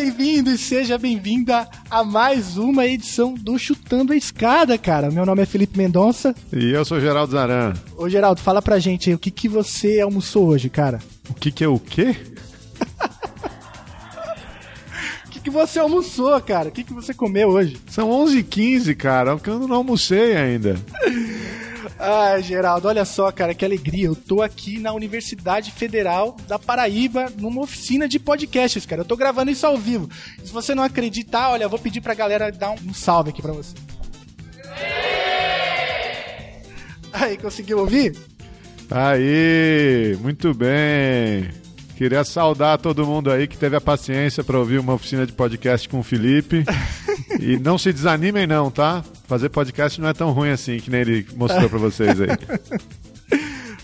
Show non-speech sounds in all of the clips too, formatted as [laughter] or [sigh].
Bem-vindo e seja bem-vinda a mais uma edição do Chutando a Escada, cara. Meu nome é Felipe Mendonça. E eu sou Geraldo Zaran. Ô, Geraldo, fala pra gente aí, o que, que você almoçou hoje, cara? O que que é o quê? [laughs] O que, que você almoçou, cara? O que, que você comeu hoje? São 11h15, cara, porque eu não almocei ainda. [laughs] Ai, Geraldo, olha só, cara, que alegria. Eu tô aqui na Universidade Federal da Paraíba, numa oficina de podcasts, cara. Eu tô gravando isso ao vivo. Se você não acreditar, olha, eu vou pedir pra galera dar um, um salve aqui pra você. Aí, conseguiu ouvir? Aí, muito bem. Queria saudar todo mundo aí que teve a paciência para ouvir uma oficina de podcast com o Felipe. [laughs] e não se desanimem não, tá? Fazer podcast não é tão ruim assim que nem ele mostrou para vocês aí. [laughs]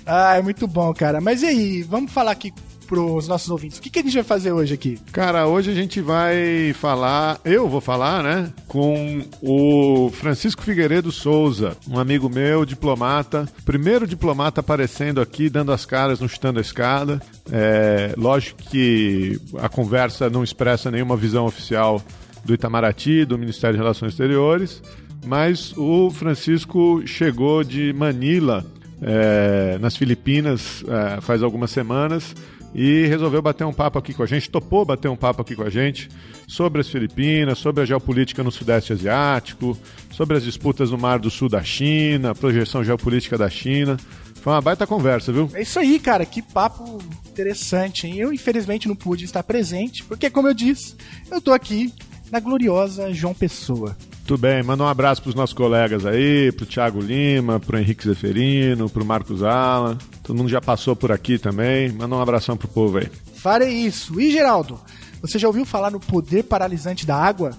Ah, é muito bom, cara. Mas e aí, vamos falar aqui pros nossos ouvintes. O que, que a gente vai fazer hoje aqui? Cara, hoje a gente vai falar, eu vou falar, né, com o Francisco Figueiredo Souza, um amigo meu, diplomata, primeiro diplomata aparecendo aqui, dando as caras no Chutando a Escada. É, lógico que a conversa não expressa nenhuma visão oficial do Itamaraty, do Ministério de Relações Exteriores, mas o Francisco chegou de Manila, é, nas Filipinas, é, faz algumas semanas e resolveu bater um papo aqui com a gente, topou bater um papo aqui com a gente sobre as Filipinas, sobre a geopolítica no Sudeste Asiático, sobre as disputas no Mar do Sul da China, projeção geopolítica da China. Foi uma baita conversa, viu? É isso aí, cara. Que papo interessante, hein? Eu, infelizmente, não pude estar presente, porque, como eu disse, eu tô aqui na gloriosa João Pessoa. Tudo bem, manda um abraço pros nossos colegas aí, pro Thiago Lima, pro Henrique Zeferino, pro Marcos Ala. Todo mundo já passou por aqui também. Manda um abração pro povo aí. Farei isso. E, Geraldo, você já ouviu falar no poder paralisante da água?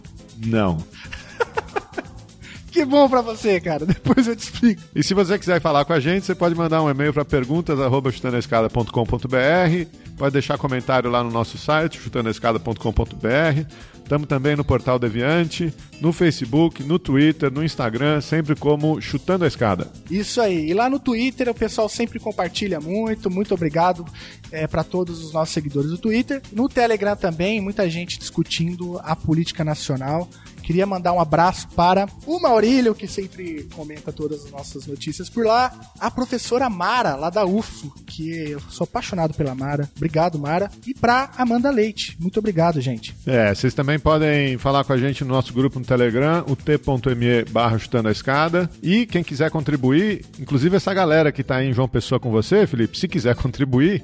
Não. [laughs] Que bom pra você, cara. [laughs] Depois eu te explico. E se você quiser falar com a gente, você pode mandar um e-mail para perguntas@chutandoescada.com.br, pode deixar comentário lá no nosso site chutandoescada.com.br. Estamos também no Portal Deviante, no Facebook, no Twitter, no Instagram, sempre como Chutando a Escada. Isso aí. E lá no Twitter o pessoal sempre compartilha muito. Muito obrigado é, para todos os nossos seguidores do Twitter. No Telegram também, muita gente discutindo a política nacional. Queria mandar um abraço para o Maurílio, que sempre comenta todas as nossas notícias por lá. A professora Mara, lá da UFO, que eu sou apaixonado pela Mara. Obrigado, Mara. E para Amanda Leite. Muito obrigado, gente. É, vocês também podem falar com a gente no nosso grupo no Telegram, o t.me barra chutando a escada. E quem quiser contribuir, inclusive essa galera que está aí em João Pessoa com você, Felipe, se quiser [laughs] contribuir,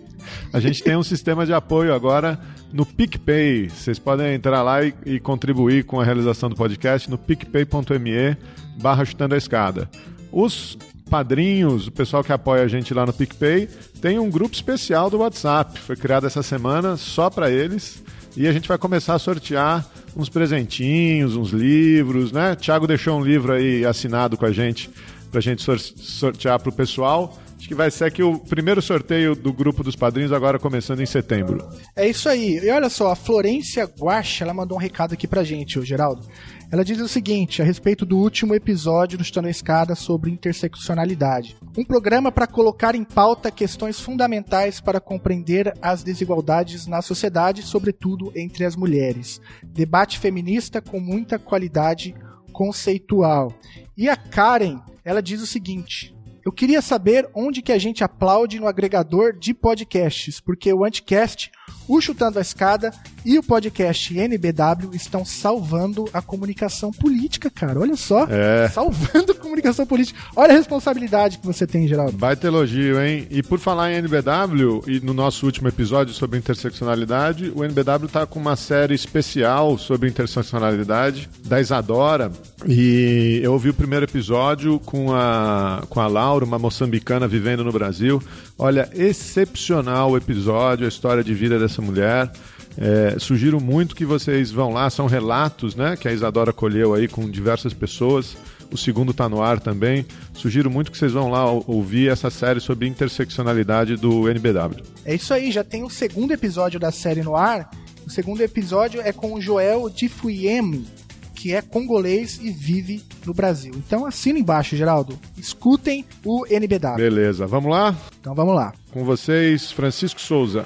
a gente tem um [laughs] sistema de apoio agora no PicPay. Vocês podem entrar lá e, e contribuir com a realização do podcast no picpay.me barra chutando a escada. Os padrinhos, o pessoal que apoia a gente lá no PicPay, tem um grupo especial do WhatsApp. Foi criado essa semana só para eles. E a gente vai começar a sortear uns presentinhos, uns livros, né? Thiago deixou um livro aí assinado com a gente pra gente sor- sortear pro pessoal. Acho que vai ser aqui o primeiro sorteio do grupo dos padrinhos agora começando em setembro. É isso aí. E olha só, a Florência Guacha, ela mandou um recado aqui pra gente, ô Geraldo. Ela diz o seguinte, a respeito do último episódio do Chutando a Escada sobre interseccionalidade. Um programa para colocar em pauta questões fundamentais para compreender as desigualdades na sociedade, sobretudo entre as mulheres. Debate feminista com muita qualidade conceitual. E a Karen, ela diz o seguinte: eu queria saber onde que a gente aplaude no agregador de podcasts, porque o Anticast, o Chutando a Escada e o podcast NBW estão salvando a comunicação política, cara. Olha só. É. Salvando a comunicação política. Olha a responsabilidade que você tem, Geraldo. Baita elogio, hein? E por falar em NBW, e no nosso último episódio sobre interseccionalidade, o NBW tá com uma série especial sobre interseccionalidade da Isadora. E eu ouvi o primeiro episódio com a, com a Laura, uma moçambicana vivendo no Brasil. Olha, excepcional o episódio, a história de vida dessa mulher. É, sugiro muito que vocês vão lá, são relatos né, que a Isadora colheu aí com diversas pessoas. O segundo está no ar também. Sugiro muito que vocês vão lá ouvir essa série sobre interseccionalidade do NBW. É isso aí, já tem o segundo episódio da série no ar. O segundo episódio é com o Joel Difuyemi, que é congolês e vive no Brasil. Então assina embaixo, Geraldo. Escutem o NBW. Beleza, vamos lá? Então vamos lá. Com vocês, Francisco Souza.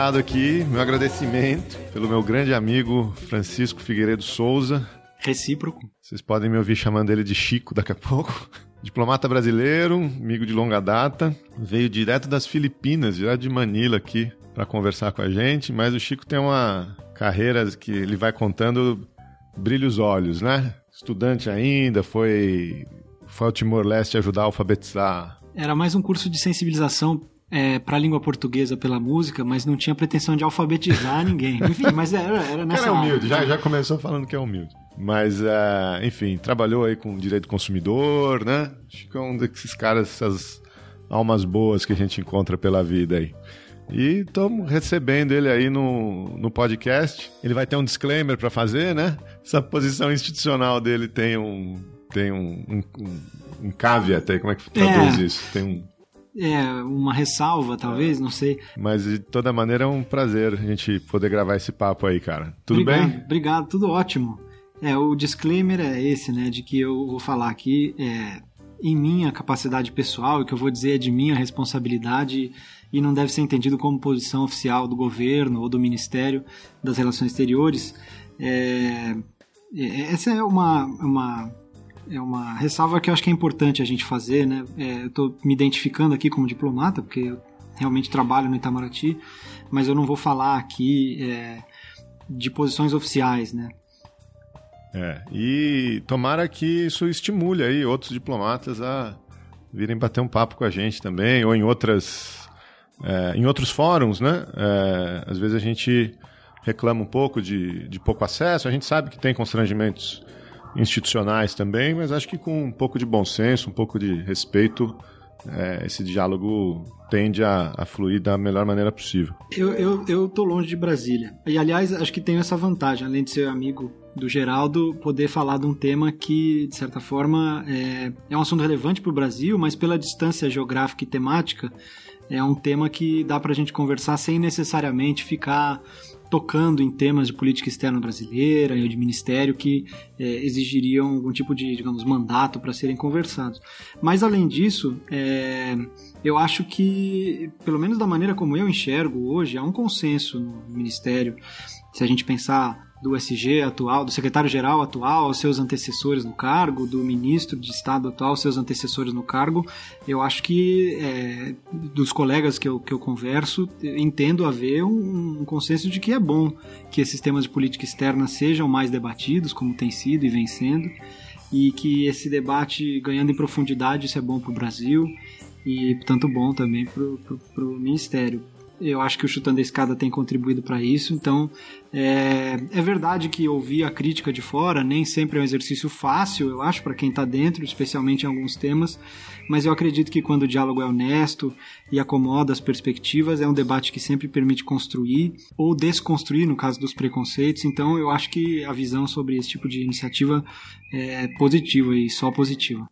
aqui meu agradecimento pelo meu grande amigo Francisco Figueiredo Souza. Recíproco. Vocês podem me ouvir chamando ele de Chico daqui a pouco. [laughs] Diplomata brasileiro, amigo de longa data, veio direto das Filipinas, direto de Manila aqui para conversar com a gente, mas o Chico tem uma carreira que ele vai contando brilha os olhos, né? Estudante ainda, foi foi ao Timor-Leste ajudar a alfabetizar. Era mais um curso de sensibilização é, para a língua portuguesa pela música, mas não tinha pretensão de alfabetizar [laughs] ninguém. Enfim, mas era, era nessa Cara, é humilde, já, já começou falando que é humilde. Mas, é, enfim, trabalhou aí com direito do consumidor, né? Acho que é um desses caras, essas almas boas que a gente encontra pela vida aí. E estamos recebendo ele aí no, no podcast. Ele vai ter um disclaimer para fazer, né? Essa posição institucional dele tem um tem um, um, um, um caveat aí, como é que traduz É. isso? Tem um, É, uma ressalva, talvez, não sei. mas de toda maneira é um prazer a gente poder gravar esse papo aí, cara. Tudo obrigado, bem? Obrigado, tudo ótimo. É, o disclaimer é esse, né, de que eu vou falar aqui é, em minha capacidade pessoal, e que eu vou dizer é de minha responsabilidade e não deve ser entendido como posição oficial do governo ou do Ministério das Relações Exteriores. É, é, essa é uma, uma, é uma ressalva que eu acho que é importante a gente fazer, né? É, eu estou me identificando aqui como diplomata, porque eu realmente trabalho no Itamaraty, mas eu não vou falar aqui é, de posições oficiais, né? É, e tomara que isso estimule aí outros diplomatas a virem bater um papo com a gente também, ou em outras é, em outros fóruns, né? É, às vezes a gente reclama um pouco de, de pouco acesso, a gente sabe que tem constrangimentos institucionais também, mas acho que com um pouco de bom senso, um pouco de respeito, é, esse diálogo tende a, a fluir da melhor maneira possível. Eu, eu, eu tô longe de Brasília. E, aliás, acho que tenho essa vantagem, além de ser amigo do Geraldo, poder falar de um tema que, de certa forma, é, é um assunto relevante para o Brasil, mas pela distância geográfica e temática, é um tema que dá para a gente conversar sem necessariamente ficar tocando em temas de política externa brasileira e de ministério que é, exigiriam algum tipo de, digamos, mandato para serem conversados. Mas, além disso, é, eu acho que, pelo menos da maneira como eu enxergo hoje, há um consenso no Ministério. Se a gente pensar do SG atual, do secretário-geral atual, aos seus antecessores no cargo, do ministro de Estado atual, aos seus antecessores no cargo, eu acho que é, dos colegas que eu, que eu converso, entendo haver um, um consenso de que é bom que esses temas de política externa sejam mais debatidos, como tem sido e vem sendo, e que esse debate ganhando em profundidade, isso é bom para o Brasil e, portanto, bom também para o Ministério. Eu acho que o Chutando a Escada tem contribuído para isso, então é, é, verdade que ouvir a crítica de fora nem sempre é um exercício fácil, eu acho, para quem está dentro, especialmente em alguns temas, mas eu acredito que quando o diálogo é honesto e acomoda as perspectivas, é um debate que sempre permite construir ou desconstruir, no caso dos preconceitos, então eu acho que a visão sobre esse tipo de iniciativa é positiva e só positiva.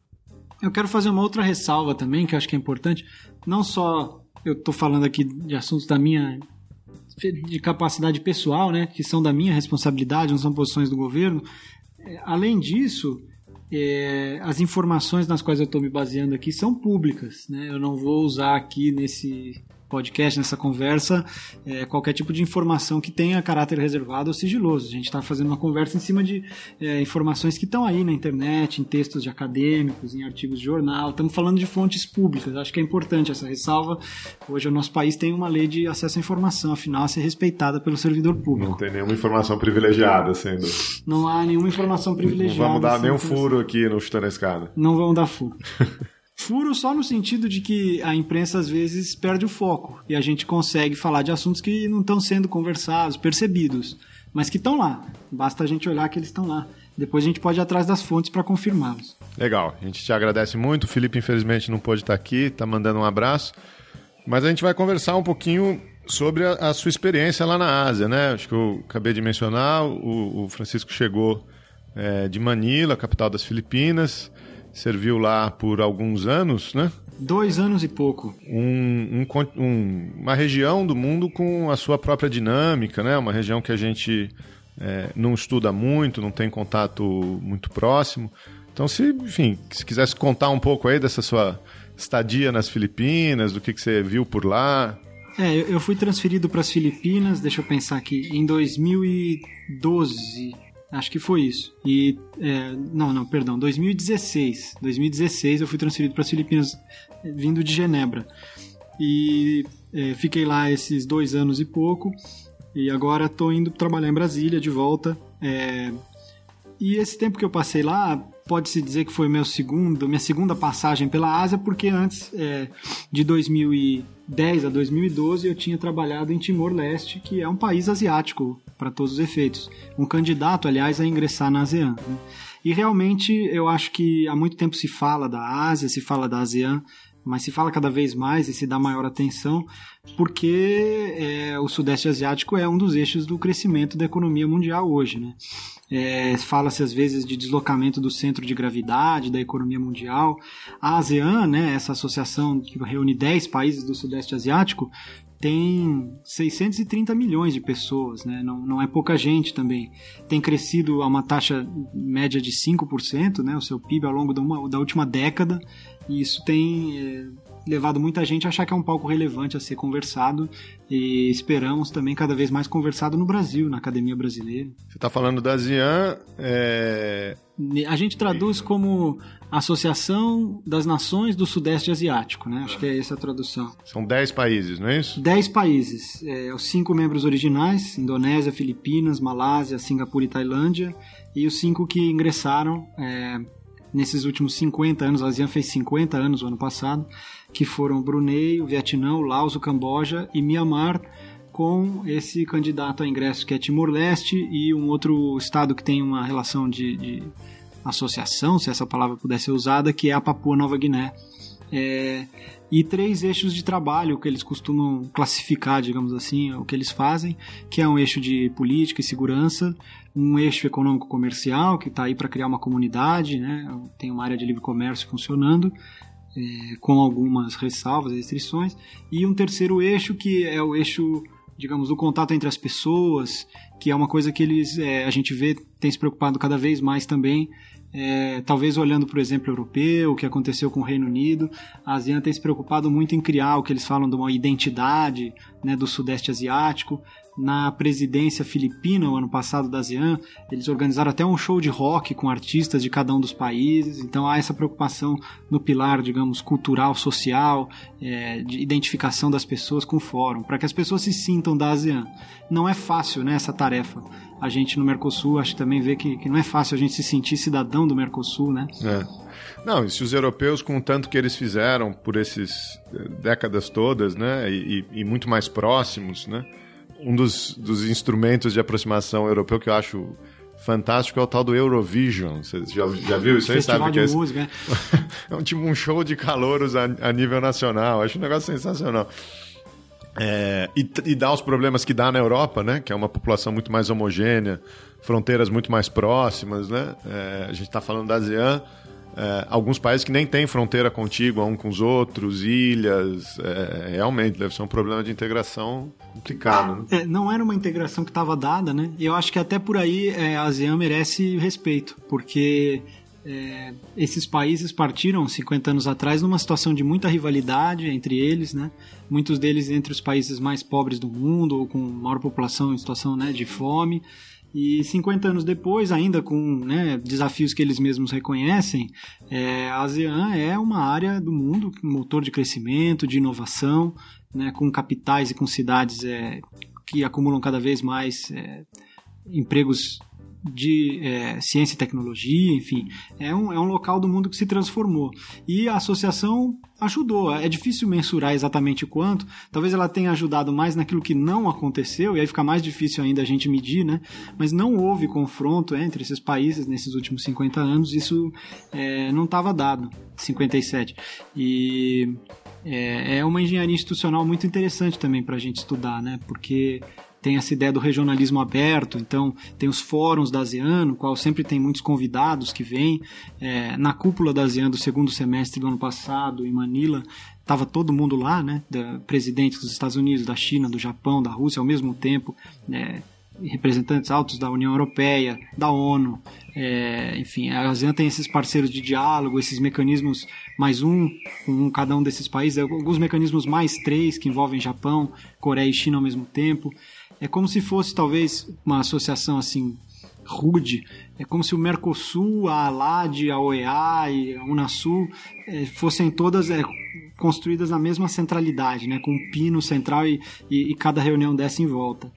Eu quero fazer uma outra ressalva também, que eu acho que é importante, não só eu estou falando aqui de assuntos da minha de capacidade pessoal, né, que são da minha responsabilidade, não são posições do governo. É, além disso, é, as informações nas quais eu estou me baseando aqui são públicas, né? Eu não vou usar aqui nesse podcast, nessa conversa, é, qualquer tipo de informação que tenha caráter reservado ou sigiloso. A gente está fazendo uma conversa em cima de é, informações que estão aí na internet, em textos de acadêmicos, em artigos de jornal. Estamos falando de fontes públicas. Acho que é importante essa ressalva. Hoje o nosso país tem uma lei de acesso à informação, afinal, a ser respeitada pelo servidor público. Não tem nenhuma informação privilegiada sendo. Não há nenhuma informação privilegiada. Não vamos dar nenhum furo aqui no Chutando a Escada. não vão dar furo. [laughs] Furo só no sentido de que a imprensa às vezes perde o foco e a gente consegue falar de assuntos que não estão sendo conversados, percebidos, mas que estão lá. Basta a gente olhar que eles estão lá. Depois a gente pode ir atrás das fontes para confirmá-los. Legal, a gente te agradece muito. O Felipe, infelizmente, não pôde estar aqui, tá mandando um abraço. Mas a gente vai conversar um pouquinho sobre a, a sua experiência lá na Ásia, né? Acho que eu acabei de mencionar, o, o Francisco chegou é, de Manila, capital das Filipinas, serviu lá por alguns anos, né? Dois anos e pouco. um, um um- uma região do mundo com a sua própria dinâmica, né? Uma região que a gente é, não estuda muito, não tem contato muito próximo. Então, se, enfim, se quisesse contar um pouco aí dessa sua estadia nas Filipinas, do que, que você viu por lá. É, eu eu fui transferido para as Filipinas, deixa eu pensar aqui, em 2012, acho que foi isso. E é, não, não, perdão, 2016. 2016 eu fui transferido para as Filipinas, vindo de Genebra. E é, fiquei lá esses dois anos e pouco. E agora estou indo trabalhar em Brasília de volta. É, e esse tempo que eu passei lá, pode-se dizer que foi meu segundo, minha segunda passagem pela Ásia, porque antes, é, de 2010 a 2012, eu tinha trabalhado em Timor-Leste, que é um país asiático para todos os efeitos. Um candidato, aliás, a ingressar na ASEAN. né? E realmente eu acho que há muito tempo se fala da Ásia, se fala da ASEAN, mas se fala cada vez mais e se dá maior atenção, porque é, o Sudeste Asiático é um dos eixos do crescimento da economia mundial hoje. Né? É, Fala-se às vezes de deslocamento do centro de gravidade da economia mundial. A ASEAN, né, essa associação que reúne 10 países do Sudeste Asiático, tem 630 milhões de pessoas, né? não, não é pouca gente também. Tem crescido a uma taxa média de 5%, né? o seu PIB ao longo da, uma- da última década, e isso tem é, levado muita gente a achar que é um palco relevante a ser conversado, e esperamos também cada vez mais conversado no Brasil, na academia brasileira. Você está falando da ASEAN, é, A gente traduz como Associação das Nações do Sudeste Asiático, né? Acho que é essa a tradução. são 10 países, não é isso? Dez países, é, os cinco membros originais, Indonésia, Filipinas, Malásia, Singapura e Tailândia, e os cinco que ingressaram é, nesses últimos 50 anos, a ASEAN fez 50 anos o ano passado, que foram Brunei, o Vietnã, o Laos, o Camboja e Mianmar, com esse candidato a ingresso que é Timor-Leste e um outro estado que tem uma relação de, de associação, se essa palavra pudesse ser usada, que é a Papua Nova Guiné. É, e três eixos de trabalho que eles costumam classificar, digamos assim, o que eles fazem, que é um eixo de política e segurança, um eixo econômico-comercial, que está aí para criar uma comunidade, né? tem uma área de livre comércio funcionando, é, com algumas ressalvas e restrições, e um terceiro eixo que é o eixo, digamos, do contato entre as pessoas, que é uma coisa que eles, é, a gente vê, tem se preocupado cada vez mais também, é, talvez olhando para o exemplo europeu, o que aconteceu com o Reino Unido, a ASEAN tem se preocupado muito em criar o que eles falam de uma identidade né, do Sudeste Asiático. Na presidência filipina, o ano passado da ASEAN, eles organizaram até um show de rock com artistas de cada um dos países. Então há essa preocupação no pilar, digamos, cultural, social, é, de identificação das pessoas com o fórum, para que as pessoas se sintam da ASEAN. Não é fácil né, essa tarefa a gente no Mercosul acho que também vê que, que não é fácil a gente se sentir cidadão do Mercosul, né? É. Não, e se os europeus, com o tanto que eles fizeram por esses eh, décadas todas, né, e, e- e muito mais próximos, né, um dos, dos instrumentos de aproximação europeu que eu acho fantástico é o tal do Eurovision. Você já, já viu isso aí? Festival Sabe de que é esse? música, né? [laughs] É um tipo um show de calouros a, a nível nacional. Acho um negócio sensacional. É, e, e dá os problemas que dá na Europa, né? Que é uma população muito mais homogênea, fronteiras muito mais próximas, né? É, a gente está falando da ASEAN, é, alguns países que nem têm fronteira contígua um com os outros, ilhas. é, realmente, deve ser um problema de integração complicado, né? É, não era uma integração que estava dada, né? E eu acho que até por aí é, a ASEAN merece respeito, porque é, esses países partiram 50 anos atrás numa situação de muita rivalidade entre eles, né? Muitos deles entre os países mais pobres do mundo ou com maior população em situação né, de fome. E 50 anos depois, ainda com né, desafios que eles mesmos reconhecem, é, a ASEAN é uma área do mundo, motor de crescimento, de inovação, né, com capitais e com cidades é, que acumulam cada vez mais é, empregos de é, ciência e tecnologia, enfim, é um, é um local do mundo que se transformou. E a associação ajudou. É difícil mensurar exatamente quanto. Talvez ela tenha ajudado mais naquilo que não aconteceu, e aí fica mais difícil ainda a gente medir, né? Mas não houve confronto entre esses países nesses últimos 50 anos, isso é, não estava dado. 57. E é, é uma engenharia institucional muito interessante também para a gente estudar, né? Porque tem essa ideia do regionalismo aberto, então tem os fóruns da ASEAN, no qual sempre tem muitos convidados que vêm. É, na cúpula da ASEAN do segundo semestre do ano passado, em Manila, estava todo mundo lá, né? Da, presidentes dos Estados Unidos, da China, do Japão, da Rússia ao mesmo tempo. É, representantes altos da União Europeia, da ONU, é, enfim, a ASEAN tem esses parceiros de diálogo, esses mecanismos mais um, com cada um desses países, alguns mecanismos mais três que envolvem Japão, Coreia e China ao mesmo tempo. É como se fosse talvez uma associação assim rude. É como se o Mercosul, a ALAD, a OEA e a Unasul é, fossem todas é, construídas na mesma centralidade, né, com um pino central e, e, e cada reunião dessa em volta.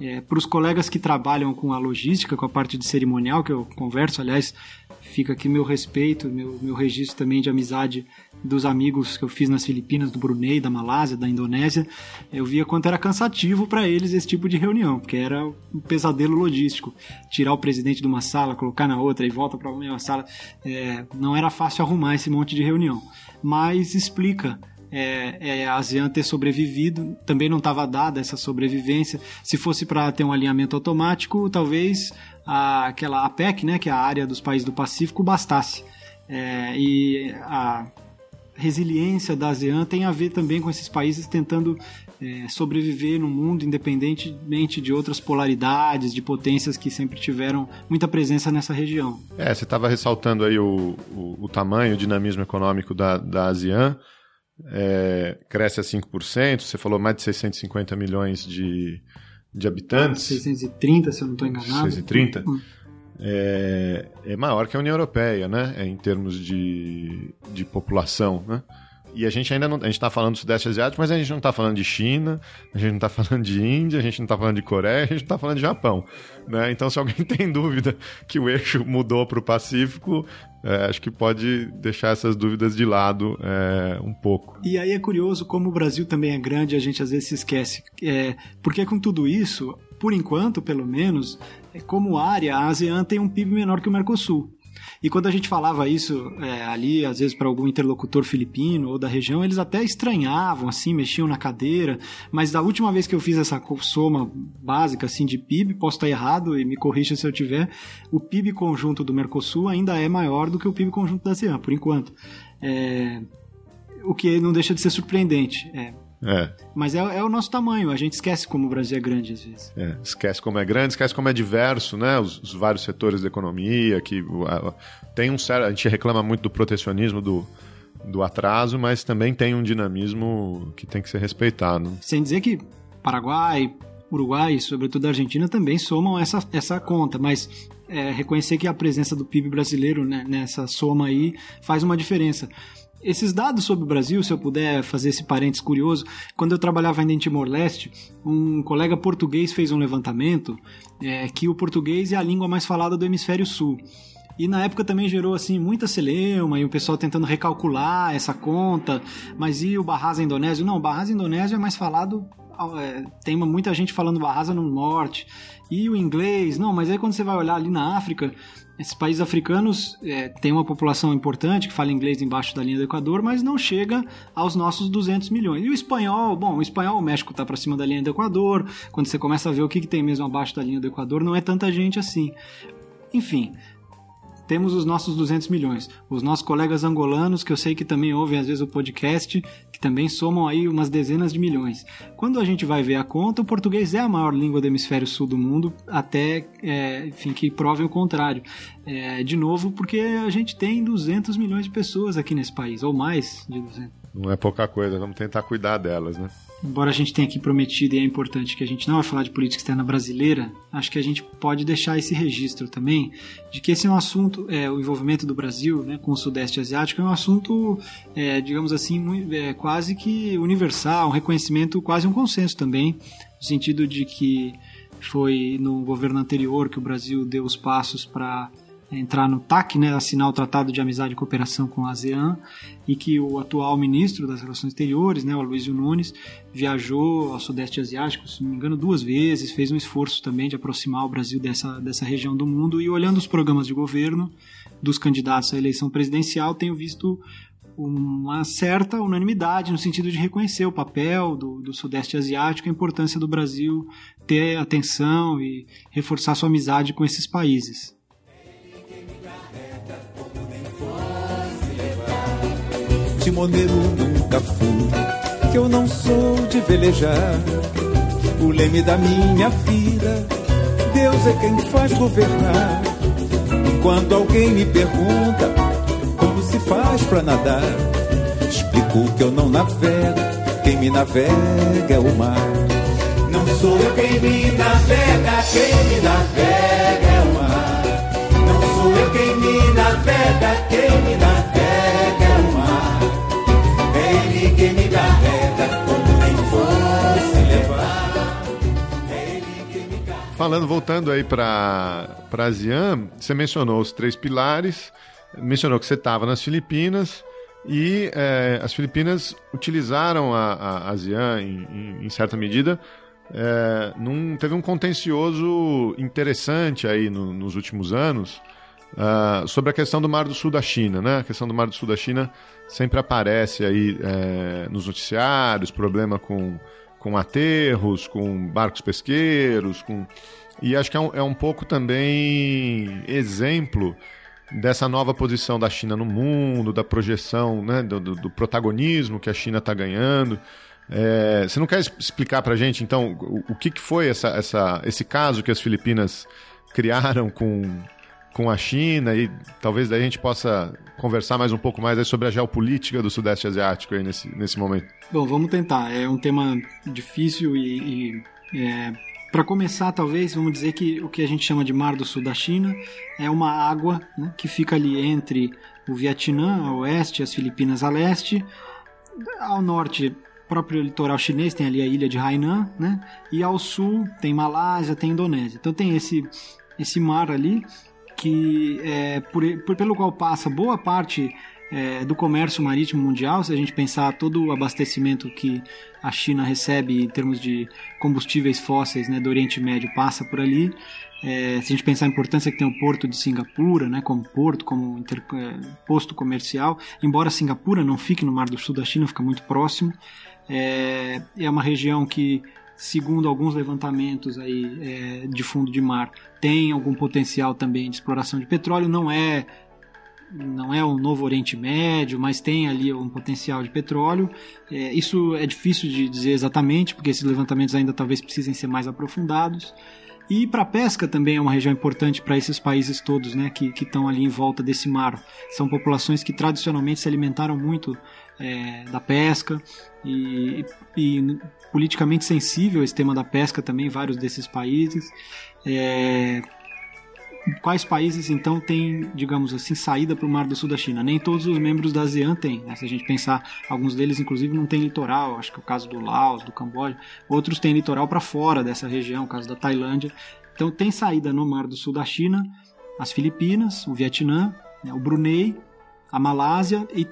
É, Para os colegas que trabalham com a logística, com a parte de cerimonial, que eu converso, aliás, fica aqui meu respeito, meu, meu registro também de amizade dos amigos que eu fiz nas Filipinas, do Brunei, da Malásia, da Indonésia, eu via quanto era cansativo para eles esse tipo de reunião, porque era um pesadelo logístico. Tirar o presidente de uma sala, colocar na outra e volta para a mesma sala, é, não era fácil arrumar esse monte de reunião. Mas explica é, é, a ASEAN ter sobrevivido, também não estava dada essa sobrevivência. Se fosse para ter um alinhamento automático, talvez a, aquela APEC, né, que é a área dos países do Pacífico, bastasse. É, e a resiliência da ASEAN tem a ver também com esses países tentando é, sobreviver no mundo independentemente de outras polaridades, de potências que sempre tiveram muita presença nessa região. É, você estava ressaltando aí o, o, o, tamanho, o dinamismo econômico da, da ASEAN, é, cresce a 5%, você falou mais de 650 milhões de, de habitantes. 630, se eu não estou enganado. 630. Hum é, é maior que a União Europeia, né? É, em termos de, de população, né? E a gente ainda não. A gente está falando do Sudeste Asiático, mas a gente não está falando de China, a gente não está falando de Índia, a gente não está falando de Coreia, a gente não está falando de Japão. Né? Então, se alguém [laughs] tem dúvida que o eixo mudou para o Pacífico, é, acho que pode deixar essas dúvidas de lado é, um pouco. E aí é curioso como o Brasil também é grande, a gente às vezes se esquece. É, porque com tudo isso, por enquanto, pelo menos, é, como área, a ASEAN tem um PIB menor que o Mercosul. E quando a gente falava isso é, ali, às vezes para algum interlocutor filipino ou da região, eles até estranhavam, assim, mexiam na cadeira. Mas da última vez que eu fiz essa soma básica assim de PIB, posso estar errado e me corrija se eu tiver, o PIB conjunto do Mercosul ainda é maior do que o PIB conjunto da ASEAN, por enquanto. É, o que não deixa de ser surpreendente. É, é. Mas é, é, o nosso tamanho, a gente esquece como o Brasil é grande às vezes. É, esquece como é grande, esquece como é diverso, né? Os, os vários setores da economia, que a, tem um certo. A gente reclama muito do protecionismo do, do atraso, mas também tem um dinamismo que tem que ser respeitado. Sem dizer que Paraguai, Uruguai e sobretudo a Argentina também somam essa, essa conta, mas é, reconhecer que a presença do PIB brasileiro né, nessa soma aí faz uma diferença. Esses dados sobre o Brasil, se eu puder fazer esse parênteses curioso, quando eu trabalhava ainda em Timor-Leste, um colega português fez um levantamento é, que o português é a língua mais falada do hemisfério sul. E na época também gerou assim muita celeuma e o pessoal tentando recalcular essa conta. Mas e o Bahasa indonésio? Não, o Bahasa indonésio é mais falado. É, tem muita gente falando Bahasa no norte. E o inglês? Não, mas aí quando você vai olhar ali na África, esses países africanos é, têm uma população importante que fala inglês embaixo da linha do Equador, mas não chega aos nossos 200 milhões. E o espanhol, bom, o espanhol, o México está para cima da linha do Equador. Quando você começa a ver o que, que tem mesmo abaixo da linha do Equador, não é tanta gente assim. Enfim, temos os nossos 200 milhões. Os nossos colegas angolanos, que eu sei que também ouvem às vezes o podcast, que também somam aí umas dezenas de milhões. Quando a gente vai ver a conta, o português é a maior língua do hemisfério sul do mundo, até, é, enfim, que provem o contrário. É, de novo, porque a gente tem 200 milhões de pessoas aqui nesse país, ou mais de 200. Não é pouca coisa, vamos tentar cuidar delas, né? Embora a gente tenha aqui prometido e é importante que a gente não vai falar de política externa brasileira, acho que a gente pode deixar esse registro também de que esse é um assunto, é, o envolvimento do Brasil né, com o Sudeste Asiático é um assunto, é, digamos assim, muito, é, quase que universal, um reconhecimento, quase um consenso também, no sentido de que foi no governo anterior que o Brasil deu os passos para entrar no TAC, né, assinar o Tratado de Amizade e Cooperação com a ASEAN, e que o atual ministro das Relações Exteriores, né, o Aloysio Nunes, viajou ao Sudeste Asiático, se não me engano, duas vezes, fez um esforço também de aproximar o Brasil dessa, dessa região do mundo, e olhando os programas de governo dos candidatos à eleição presidencial, tenho visto uma certa unanimidade no sentido de reconhecer o papel do, do Sudeste Asiático, a importância do Brasil ter atenção e reforçar sua amizade com esses países. Timoneiro nunca fui, que eu não sou de velejar. O leme da minha vida, Deus é quem faz governar. E quando alguém me pergunta como se faz pra nadar, explico que eu não navego, quem me navega é o mar. Não sou eu quem me navega, quem me navega é o mar. Não sou eu quem me navega, quem me navega Falando, voltando aí para a ASEAN, você mencionou os três pilares, mencionou que você estava nas Filipinas e é, as Filipinas utilizaram a, a ASEAN em, em, certa medida é, num, teve um contencioso interessante aí no, nos últimos anos uh, sobre a questão do Mar do Sul da China, né? A questão do Mar do Sul da China sempre aparece aí é, nos noticiários, problema com, com aterros, com barcos pesqueiros, com... E acho que é um, é um pouco também exemplo dessa nova posição da China no mundo, da projeção, né, do, do protagonismo que a China está ganhando. É, você não quer explicar para gente, então, o, o que, que foi essa, essa, esse caso que as Filipinas criaram com, com a China e talvez daí a gente possa conversar mais um pouco mais sobre a geopolítica do Sudeste Asiático aí nesse, nesse momento. Bom, vamos tentar. É um tema difícil e, e é, para começar, talvez, vamos dizer que o que a gente chama de Mar do Sul da China é uma água né, que fica ali entre o Vietnã a oeste as Filipinas a leste. Ao norte, próprio litoral chinês tem ali a ilha de Hainan, né? E ao sul tem Malásia, tem Indonésia. Então tem esse esse mar ali que é, por, por, pelo qual passa boa parte é, do comércio marítimo mundial, se a gente pensar todo o abastecimento que a China recebe em termos de combustíveis fósseis né, do Oriente Médio passa por ali. É, se a gente pensar a importância que tem o porto de Singapura, né, como porto, como inter, é, posto comercial, embora Singapura não fique no Mar do Sul da China, fica muito próximo, é, é uma região que segundo alguns levantamentos aí é, de fundo de mar, tem algum potencial também de exploração de petróleo. Não é não é o novo Oriente Médio, mas tem ali um potencial de petróleo. É, isso é difícil de dizer exatamente, porque esses levantamentos ainda talvez precisem ser mais aprofundados. E para a pesca também é uma região importante para esses países todos né, que estão ali em volta desse mar. São populações que tradicionalmente se alimentaram muito é, da pesca e, e, politicamente sensível esse tema da pesca também, vários desses países. É, quais países então têm, digamos assim, saída para o Mar do Sul da China? Nem todos os membros da ASEAN têm. Né? Se a gente pensar, alguns deles inclusive não têm litoral, acho que é o caso do Laos, do Camboja. Outros têm litoral para fora dessa região, o caso da Tailândia. Então tem saída no Mar do Sul da China, as Filipinas, o Vietnã, né, o Brunei, a Malásia e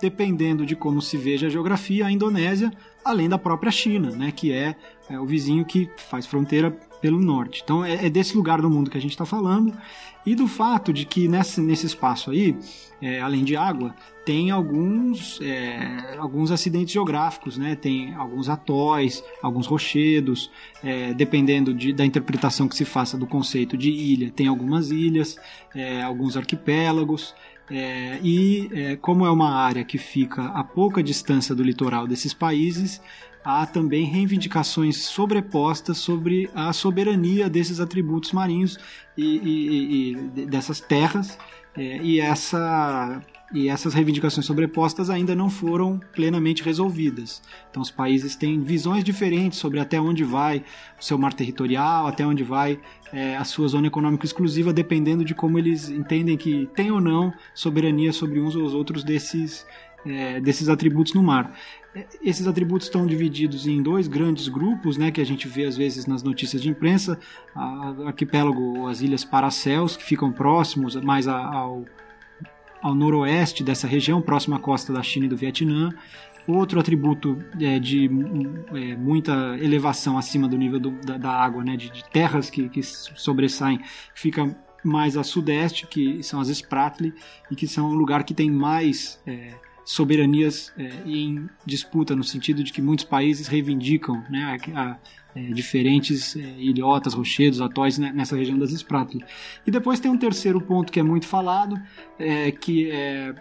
dependendo de como se veja a geografia, a Indonésia, além da própria China, né, que é, é o vizinho que faz fronteira pelo norte. Então é, é desse lugar do mundo que a gente está falando e do fato de que nesse, nesse espaço aí, é, além de água, tem alguns, é, alguns acidentes geográficos, né? Tem alguns atóis, alguns rochedos, é, dependendo de, da interpretação que se faça do conceito de ilha. Tem algumas ilhas, é, alguns arquipélagos. É, e é, como é uma área que fica a pouca distância do litoral desses países, há também reivindicações sobrepostas sobre a soberania desses atributos marinhos e, e, e dessas terras, é, e, essa, e essas reivindicações sobrepostas ainda não foram plenamente resolvidas. Então, os países têm visões diferentes sobre até onde vai o seu mar territorial, até onde vai é, a sua zona econômica exclusiva, dependendo de como eles entendem que tem ou não soberania sobre uns ou os outros desses, é, desses atributos no mar. Esses atributos estão divididos em dois grandes grupos, né, que a gente vê às vezes nas notícias de imprensa: o arquipélago, as ilhas Paracels, que ficam próximos mais ao, ao noroeste dessa região, próximo à costa da China e do Vietnã. Outro atributo é, de é, muita elevação acima do nível do, da, da, água, né, de, de terras que, que sobressaem, fica mais a sudeste, que são as Spratly, e que são um lugar que tem mais é, soberanias é, em disputa, no sentido de que muitos países reivindicam né, a, a, é, diferentes é, ilhotas, rochedos, atóis né, nessa região das Spratly. E depois tem um terceiro ponto que é muito falado, é, que é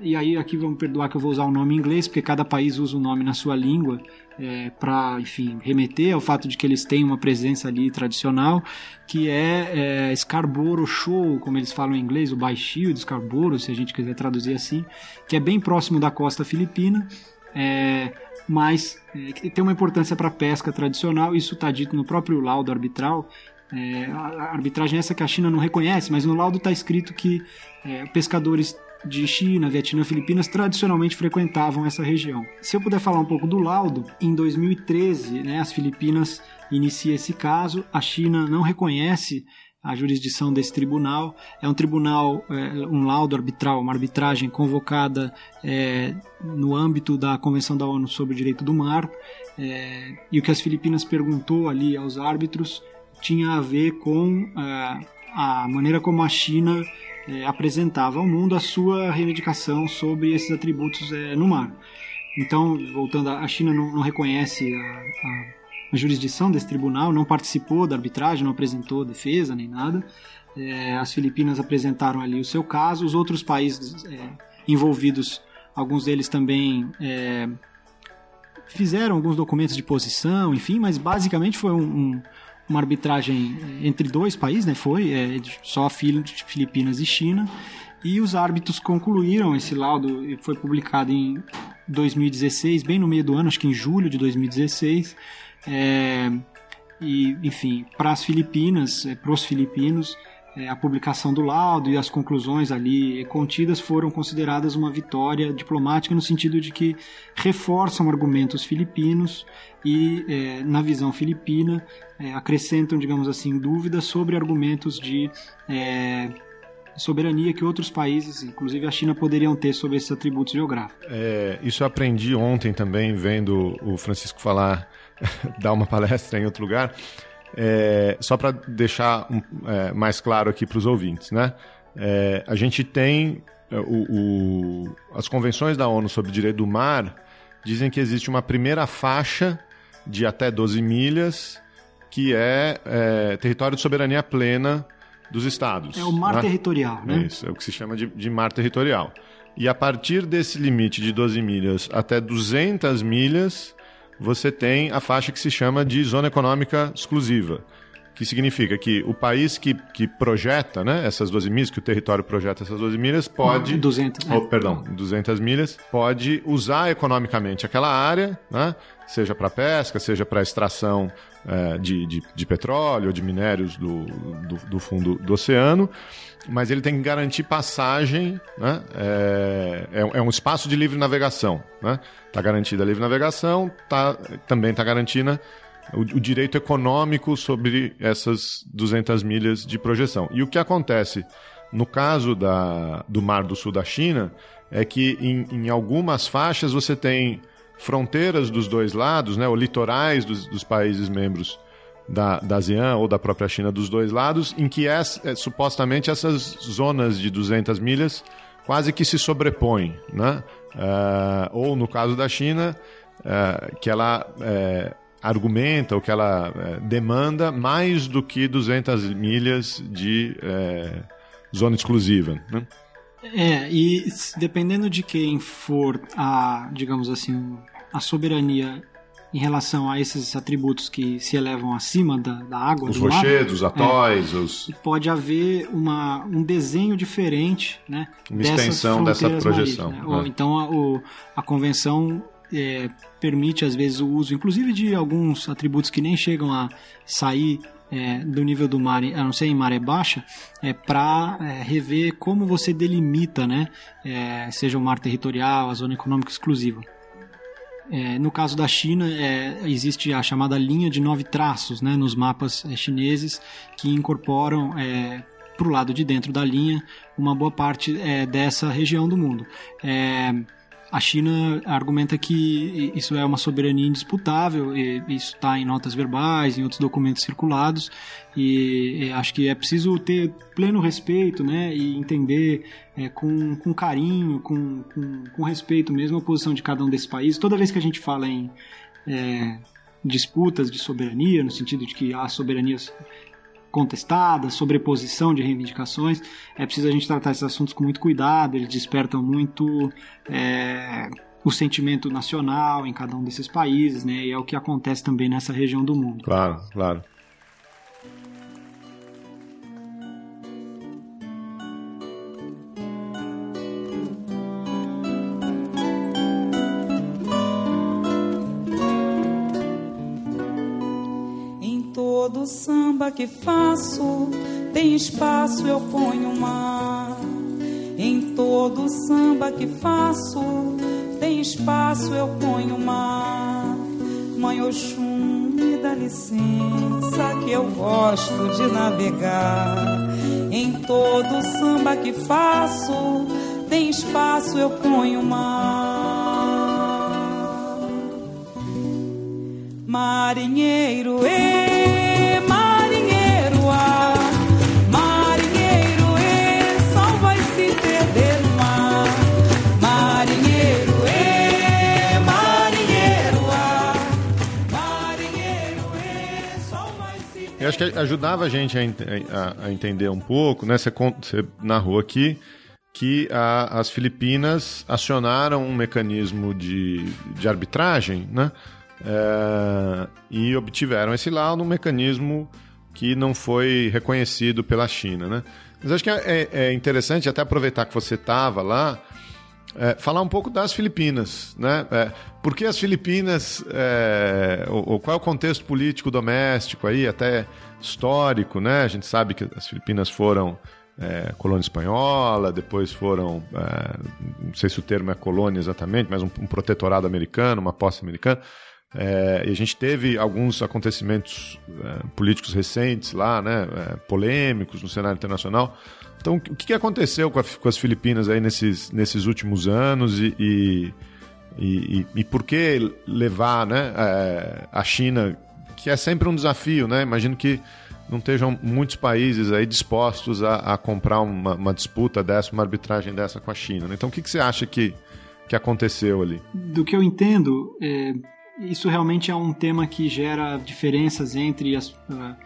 e aí aqui vamos perdoar que eu vou usar o um nome em inglês, porque cada país usa o um nome na sua língua é, para, enfim, remeter ao fato de que eles têm uma presença ali tradicional, que é, é Scarborough Shoal, como eles falam em inglês, o Baixio de Scarborough, se a gente quiser traduzir assim, que é bem próximo da costa filipina, é, mas é, tem uma importância para a pesca tradicional, isso está dito no próprio laudo arbitral, é, a arbitragem é essa que a China não reconhece, mas no laudo está escrito que é, pescadores de China, Vietnã, Filipinas tradicionalmente frequentavam essa região. Se eu puder falar um pouco do laudo, em 2013, né, as Filipinas inicia esse caso, a China não reconhece a jurisdição desse tribunal. É um tribunal, é, um laudo arbitral, uma arbitragem convocada é, no âmbito da Convenção da ONU sobre o Direito do Mar. É, e o que as Filipinas perguntou ali aos árbitros tinha a ver com é, a maneira como a China é, apresentava ao mundo a sua reivindicação sobre esses atributos é, no mar. Então, voltando, a China não, não reconhece a, a, a, jurisdição desse tribunal, não participou da arbitragem, não apresentou defesa nem nada. É, as Filipinas apresentaram ali o seu caso, os outros países é, envolvidos, alguns deles também é, fizeram alguns documentos de posição, enfim, mas basicamente foi um, um uma arbitragem entre dois países, né? Foi é, só Filipinas e China. E os árbitros concluíram esse laudo e foi publicado em 2016, bem no meio do ano, acho que em julho de 2016. É, e, enfim, para as Filipinas, é, para os filipinos, é, a publicação do laudo e as conclusões ali contidas foram consideradas uma vitória diplomática no sentido de que reforçam argumentos filipinos e, é, na visão filipina, é, acrescentam, digamos assim, dúvidas sobre argumentos de é, soberania que outros países, inclusive a China, poderiam ter sobre esses atributos geográficos. É, isso eu aprendi ontem também, vendo o Francisco falar, [laughs] dar uma palestra em outro lugar. É, só para deixar é, mais claro aqui para os ouvintes, né? É, a gente tem o, o, as convenções da ONU sobre direito do mar dizem que existe uma primeira faixa de até 12 milhas que é, é território de soberania plena dos estados. É o mar né? territorial, né? É isso, é o que se chama de, de mar territorial. E a partir desse limite de 12 milhas até 200 milhas, você tem a faixa que se chama de zona econômica exclusiva, que significa que o país que, que projeta né, essas 12 milhas, que o território projeta essas 12 milhas, pode... 200. Oh, perdão, 200 milhas, pode usar economicamente aquela área, né, seja para pesca, seja para extração é, de, de, de, petróleo, de minérios do, do, do fundo do oceano, mas ele tem que garantir passagem, né? É, é, é um espaço de livre navegação, né? Está garantida a livre navegação, tá, também está garantida o, o, direito econômico sobre essas 200 milhas de projeção. E o que acontece no caso da, do Mar do Sul da China é que em, em algumas faixas você tem fronteiras dos dois lados, né, ou litorais dos, dos países membros da, da ASEAN ou da própria China dos dois lados, em que é, é, supostamente essas zonas de 200 milhas quase que se sobrepõem, né? Uh, ou no caso da China, uh, que ela uh, argumenta ou que ela demanda mais do que 200 milhas de zona exclusiva, né? É, e dependendo de quem for a, digamos assim, a soberania em relação a esses atributos que se elevam acima da, da água. Os rochedos, os atóis, é, os... Pode haver uma, um desenho diferente, né? Uma extensão dessa projeção. né? Ou, então a, o, a convenção é, permite às vezes o uso, inclusive de alguns atributos que nem chegam a sair é, do nível do mar, a não ser em maré baixa, é, para é, rever como você delimita, né, é, seja o mar territorial, a zona econômica exclusiva. É, no caso da China, é, existe a chamada linha de nove traços né, nos mapas é, chineses que incorporam é, para o lado de dentro da linha uma boa parte é, dessa região do mundo. A China argumenta que isso é uma soberania indisputável, isso está em notas verbais, em outros documentos circulados, e acho que é preciso ter pleno respeito né, e entender é, com, com carinho, com, com, com, respeito mesmo a posição de cada um desses países. Toda vez que a gente fala em é, disputas de soberania, no sentido de que há soberanias contestada, sobreposição de reivindicações. É preciso a gente tratar esses assuntos com muito cuidado, eles despertam muito é, o sentimento nacional em cada um desses países, né? E é o que acontece também nessa região do mundo. Claro, claro. Que faço tem espaço, eu ponho mar. Em todo samba que faço tem espaço, eu ponho mar. Mãe Oxum, me dá licença que eu gosto de navegar. Em todo samba que faço tem espaço, eu ponho mar. Marinheiro, eu acho que ajudava a gente a, a, a entender um pouco, né? Você, você narrou aqui que a, as Filipinas acionaram um mecanismo de, de arbitragem, né? É, e obtiveram esse laudo, um mecanismo que não foi reconhecido pela China, né? Mas acho que é, é interessante até aproveitar que você estava lá, é, falar um pouco das Filipinas, né? É, por que as Filipinas, é, ou, ou, qual é o contexto político doméstico aí, até histórico, né? A gente sabe que as Filipinas foram é, colônia espanhola, depois foram, é, não sei se o termo é colônia exatamente, mas um, um protetorado americano, uma posse americana. É, e a gente teve alguns acontecimentos é, políticos recentes lá, né, é, polêmicos no cenário internacional. Então, o que aconteceu com, a, com as Filipinas aí nesses, nesses últimos anos e, e, e, e por que levar né, é, a China, que é sempre um desafio, né? Imagino que não estejam muitos países aí dispostos a, a comprar uma, uma, disputa dessa, uma arbitragem dessa com a China. Né? Então, o que, que você acha que, que aconteceu ali? Do que eu entendo, é, isso realmente é um tema que gera diferenças entre as, uh,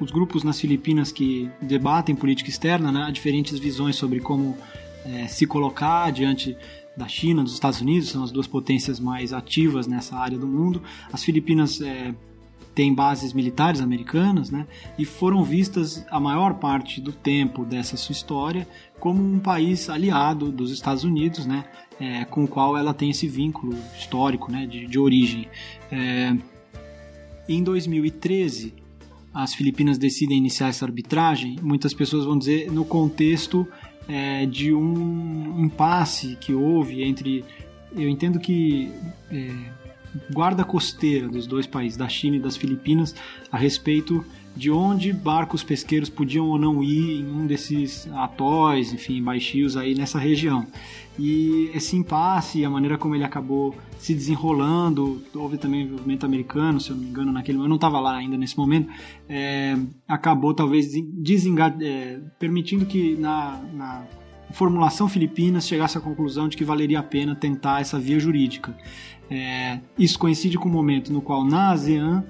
os grupos nas Filipinas que debatem política externa, né, diferentes visões sobre como é, se colocar diante da China, dos Estados Unidos, são as duas potências mais ativas nessa área do mundo. As Filipinas é, têm bases militares americanas, né, e foram vistas a maior parte do tempo dessa sua história como um país aliado dos Estados Unidos, né, é, com o qual ela tem esse vínculo histórico, né, de, de origem. É, em 2013 as Filipinas decidem iniciar essa arbitragem, muitas pessoas vão dizer no contexto é, de um impasse que houve entre. Eu entendo que é, guarda costeira dos dois países, da China e das Filipinas, a respeito de onde barcos pesqueiros podiam ou não ir em um desses atóis, enfim, baixios aí nessa região. E esse impasse, a maneira como ele acabou se desenrolando, houve também envolvimento americano, se eu não me engano, naquele eu não estava lá ainda nesse momento, é, acabou talvez desengar, é, permitindo que na, na formulação filipinas chegasse à conclusão de que valeria a pena tentar essa via jurídica. É, isso coincide com o momento no qual na ASEAN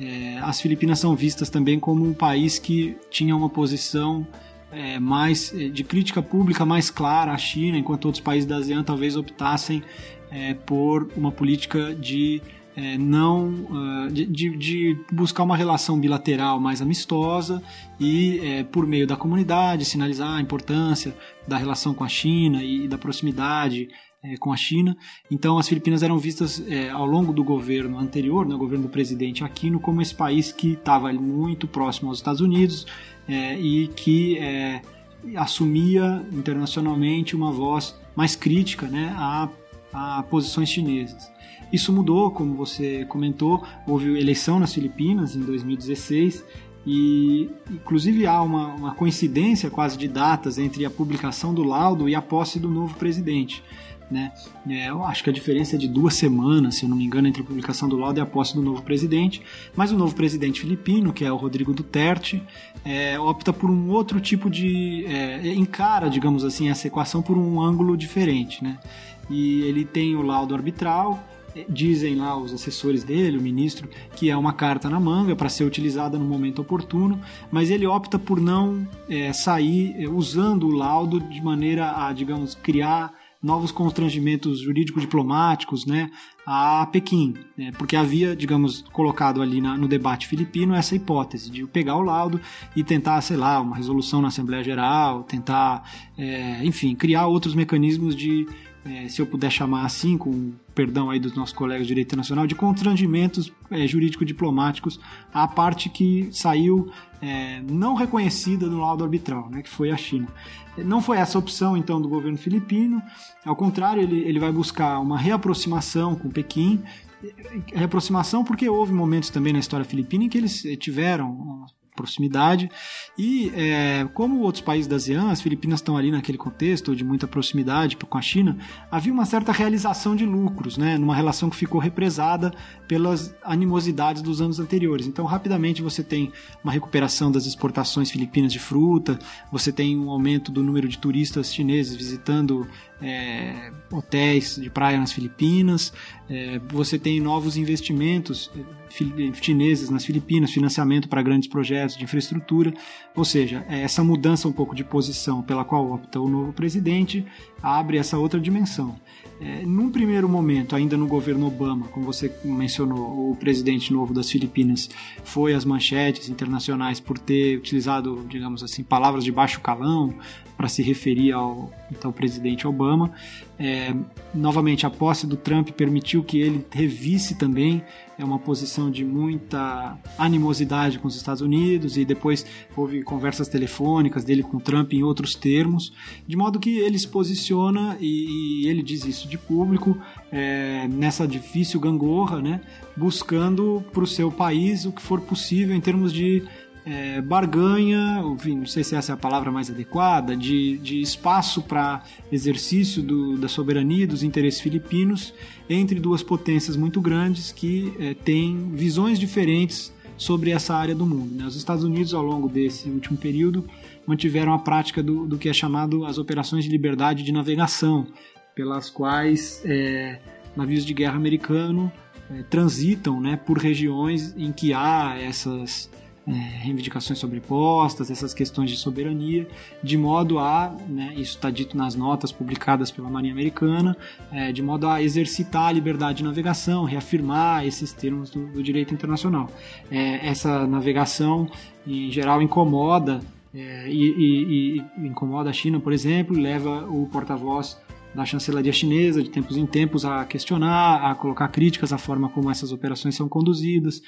é, as Filipinas são vistas também como um país que tinha uma posição é, mais é, de crítica pública mais clara à China, enquanto outros países da ASEAN talvez optassem é, por uma política de é, não uh, de, de, buscar uma relação bilateral mais amistosa e é, por meio da comunidade sinalizar a importância da relação com a China e da proximidade é, com a China. Então as Filipinas eram vistas é, ao longo do governo anterior, no né, governo do presidente Aquino, como esse país que estava muito próximo aos Estados Unidos é, e que é, assumia internacionalmente uma voz mais crítica né, a, a posições chinesas. Isso mudou, como você comentou, houve eleição nas Filipinas em 2016 e inclusive há uma, uma coincidência quase de datas entre a publicação do laudo e a posse do novo presidente. Né? É, eu acho que a diferença é de duas semanas, se eu não me engano, entre a publicação do laudo e a posse do novo presidente. Mas o novo presidente filipino, que é o Rodrigo Duterte, é, opta por um outro tipo de. É, encara, digamos assim, essa equação por um ângulo diferente. Né? E ele tem o laudo arbitral. É, dizem lá os assessores dele, o ministro, que é uma carta na manga para ser utilizada no momento oportuno, mas ele opta por não é, sair é, usando o laudo de maneira a, digamos, criar novos constrangimentos jurídico-diplomáticos né, a Pequim, né, porque havia, digamos, colocado ali na, no debate filipino essa hipótese de pegar o laudo e tentar, sei lá, uma resolução na Assembleia Geral, tentar, é, enfim, criar outros mecanismos de, é, se eu puder chamar assim, com perdão aí dos nossos colegas de direito internacional, de constrangimentos é, jurídico-diplomáticos à parte que saiu é, não reconhecida no laudo arbitral, né, que foi a China. Não foi essa a opção, então, do governo filipino. Ao contrário, ele, ele vai buscar uma reaproximação com Pequim. Reaproximação porque houve momentos também na história filipina em que eles tiveram proximidade. E é, como outros países da ASEAN, as Filipinas estão ali naquele contexto de muita proximidade com a China, havia uma certa realização de lucros, né, numa relação que ficou represada pelas animosidades dos anos anteriores. Então, rapidamente você tem uma recuperação das exportações filipinas de fruta, você tem um aumento do número de turistas chineses visitando é, hotéis de praia nas Filipinas, é, você tem novos investimentos é, chineses nas Filipinas, financiamento para grandes projetos de infraestrutura, ou seja, é, essa mudança um pouco de posição pela qual opta o novo presidente abre essa outra dimensão. É, num primeiro momento, ainda no governo Obama, como você mencionou, o presidente novo das Filipinas foi às manchetes internacionais por ter utilizado, digamos assim, palavras de baixo calão para se referir ao então presidente Obama. É, novamente, a posse do Trump permitiu que ele revisse também. É uma posição de muita animosidade com os Estados Unidos e depois houve conversas telefônicas dele com Trump em outros termos, de modo que ele se posiciona e, e ele diz isso de público é, nessa difícil gangorra, né, buscando para o seu país o que for possível em termos de é, barganha, enfim, não sei se essa é a palavra mais adequada, de, de espaço para exercício do, da soberania dos interesses filipinos entre duas potências muito grandes que é, têm visões diferentes sobre essa área do mundo. Né? Os Estados Unidos, ao longo desse último período, mantiveram a prática do, do que é chamado as operações de liberdade de navegação, pelas quais é, navios de guerra americano é, transitam né, por regiões em que há essas reivindicações sobrepostas, essas questões de soberania, de modo a, né, isso está dito nas notas publicadas pela Marinha Americana, é, de modo a exercitar a liberdade de navegação, reafirmar esses termos do, do direito internacional. É, essa navegação, em geral, incomoda é, e, e, e incomoda a China, por exemplo, leva o porta-voz da chancelaria chinesa de tempos em tempos a questionar, a colocar críticas à forma como essas operações são conduzidas.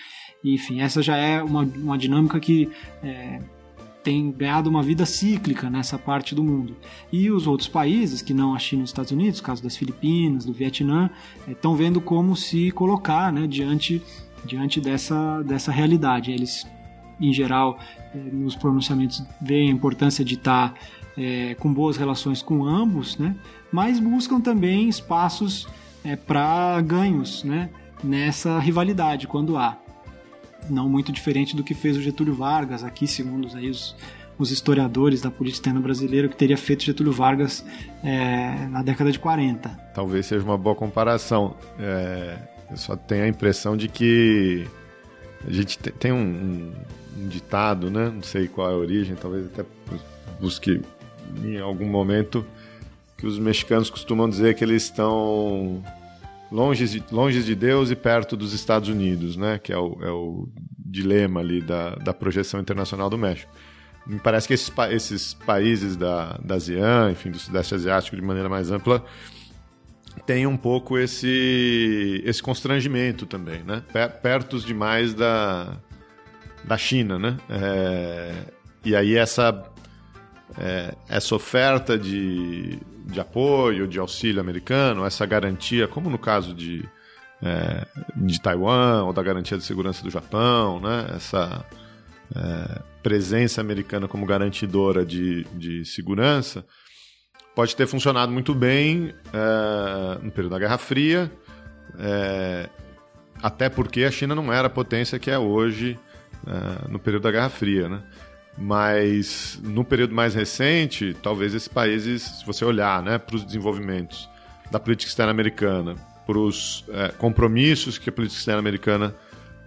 Enfim, essa já é uma, uma dinâmica que é, tem ganhado uma vida cíclica nessa parte do mundo. E os outros países, que não a China e os Estados Unidos, caso das Filipinas, do Vietnã, estão é, vendo como se colocar né, diante, diante dessa, dessa realidade. Eles em geral, é, nos pronunciamentos veem a importância de estar é, com boas relações com ambos, né? mas buscam também espaços é, para ganhos né? nessa rivalidade, quando há. Não muito diferente do que fez o Getúlio Vargas, aqui, segundo aí, os, os historiadores da política externa brasileira, que teria feito Getúlio Vargas é, na década de 40. Talvez seja uma boa comparação. É, eu só tenho a impressão de que a gente tem um, um, um ditado, né? não sei qual é a origem, talvez até busque em algum momento, que os mexicanos costumam dizer que eles estão longe de, longe de Deus e perto dos Estados Unidos, né? Que é o, é o dilema ali da, da projeção internacional do México. Me parece que esses, esses países da, da ASEAN, enfim, do Sudeste Asiático de maneira mais ampla, têm um pouco esse, esse constrangimento também, né? Perto demais da, da China, né? É, e aí essa, é, essa oferta de, de apoio, de auxílio americano, essa garantia, como no caso de, é, de Taiwan, ou da garantia de segurança do Japão, né? essa é, presença americana como garantidora de, de segurança, pode ter funcionado muito bem é, no período da Guerra Fria, é, até porque a China não era a potência que é hoje é, no período da Guerra Fria. Né? Mas no período mais recente, talvez esses países, se você olhar né, para os desenvolvimentos da política externa americana, para os é, compromissos que a política externa americana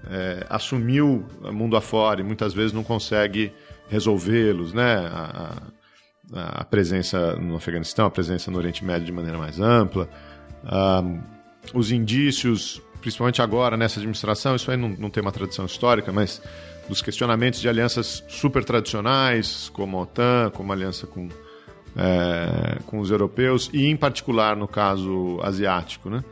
é, assumiu mundo afora e muitas vezes não consegue resolvê-los, né? A, a, a, presença no Afeganistão, a presença no Oriente Médio de maneira mais ampla, um, os indícios, principalmente agora nessa administração, isso aí não, não tem uma tradição histórica, mas dos questionamentos de alianças super tradicionais, como a OTAN, como a aliança com, é, com os europeus, e em particular no caso asiático. Né?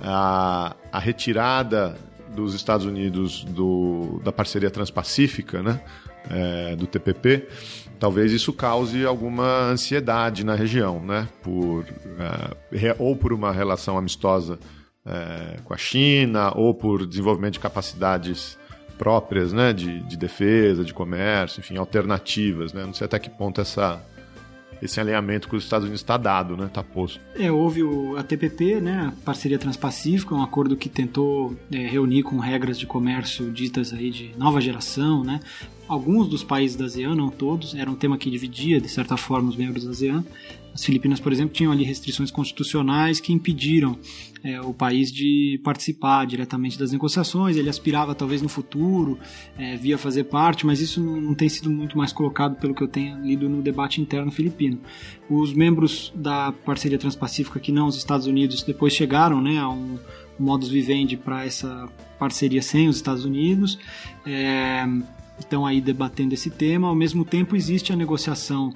A, a retirada dos Estados Unidos do, da parceria transpacífica, né? É, do TPP, talvez isso cause alguma ansiedade na região, né? Por, é, ou por uma relação amistosa é, com a China, ou por desenvolvimento de capacidades próprias, né, de, de defesa, de comércio, enfim, alternativas, né? Não sei até que ponto essa esse alinhamento com os Estados Unidos está dado, né? Está posto. É, houve o, a TPP, né? A Parceria Transpacífica, um acordo que tentou é, reunir com regras de comércio ditas aí de nova geração, né? Alguns dos países da ASEAN, não todos, era um tema que dividia, de certa forma, os membros da ASEAN. As Filipinas, por exemplo, tinham ali restrições constitucionais que impediram é, o país de participar diretamente das negociações. Ele aspirava, talvez no futuro, é, via fazer parte, mas isso não, tem sido muito mais colocado, pelo que eu tenho lido no debate interno filipino. Os membros da parceria transpacífica, que não os Estados Unidos, depois chegaram né, a um modus vivendi para essa parceria sem os Estados Unidos. É, estão aí debatendo esse tema. Ao mesmo tempo, existe a negociação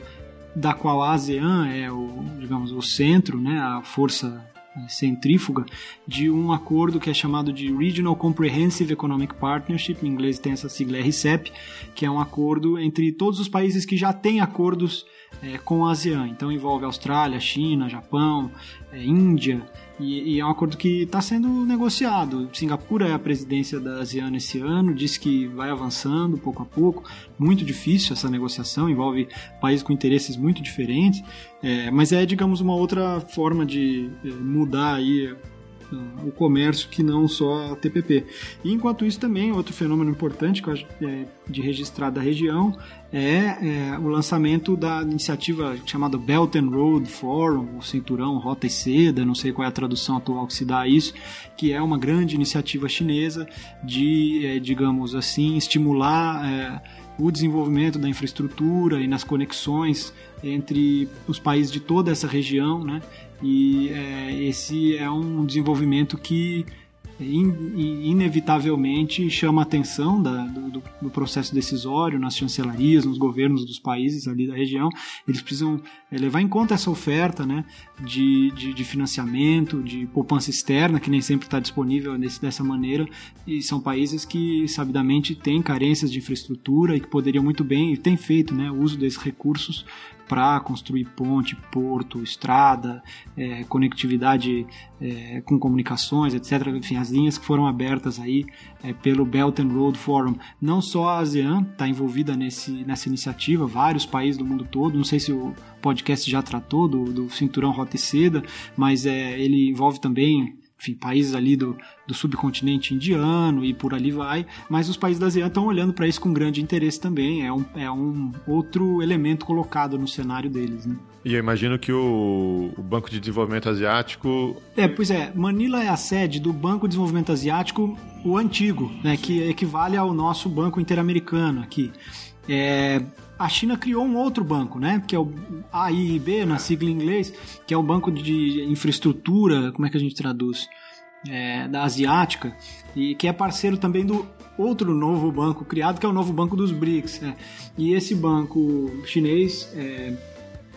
da qual a ASEAN é o, digamos, o centro, né, a força centrífuga de um acordo que é chamado de Regional Comprehensive Economic Partnership, em inglês tem essa sigla RCEP, que é um acordo entre todos os países que já têm acordos é, com a ASEAN. Então envolve Austrália, China, Japão, é, Índia, e, e, é um acordo que está sendo negociado. Singapura é a presidência da ASEAN esse ano, diz que vai avançando pouco a pouco. Muito difícil essa negociação, envolve países com interesses muito diferentes, é, mas é, digamos, uma outra forma de é, mudar aí o comércio que não só a TPP. E enquanto isso também outro fenômeno importante que eu acho é, de registrar da região é, é, o lançamento da iniciativa chamada Belt and Road Forum, o Cinturão Rota e Seda, não sei qual é a tradução atual que se dá a isso, que é uma grande iniciativa chinesa de, é, digamos assim, estimular é, o desenvolvimento da infraestrutura e nas conexões entre os países de toda essa região, né? E é, esse é um desenvolvimento que in, inevitavelmente chama a atenção da, do, do, processo decisório nas chancelarias, nos governos dos países ali da região. Eles precisam é, levar em conta essa oferta né, de, de, de financiamento, de poupança externa, que nem sempre está disponível desse, dessa maneira. E são países que, sabidamente, têm carências de infraestrutura e que poderiam muito bem, e têm feito né, uso desses recursos para construir ponte, porto, estrada, é, conectividade é, com comunicações, etc. Enfim, as linhas que foram abertas aí é, pelo Belt and Road Forum. Não só a ASEAN está envolvida nesse, nessa iniciativa, vários países do mundo todo. Não sei se o podcast já tratou do, do cinturão Rota e Seda, mas é, ele envolve também enfim, países ali do, do subcontinente indiano e por ali vai, mas os países da ASEAN estão olhando para isso com grande interesse também, é um, é um outro elemento colocado no cenário deles. Né? E eu imagino que o, o, Banco de Desenvolvimento Asiático. É, pois é, Manila é a sede do Banco de Desenvolvimento Asiático, o antigo, né, que equivale ao nosso Banco Interamericano aqui. É, a China criou um outro banco, né? Que é o AIIB, na sigla em inglês, que é o Banco de Infraestrutura, como é que a gente traduz? É, da Asiática, e que é parceiro também do outro novo banco criado, que é o novo Banco dos BRICS. É. E esse banco chinês é,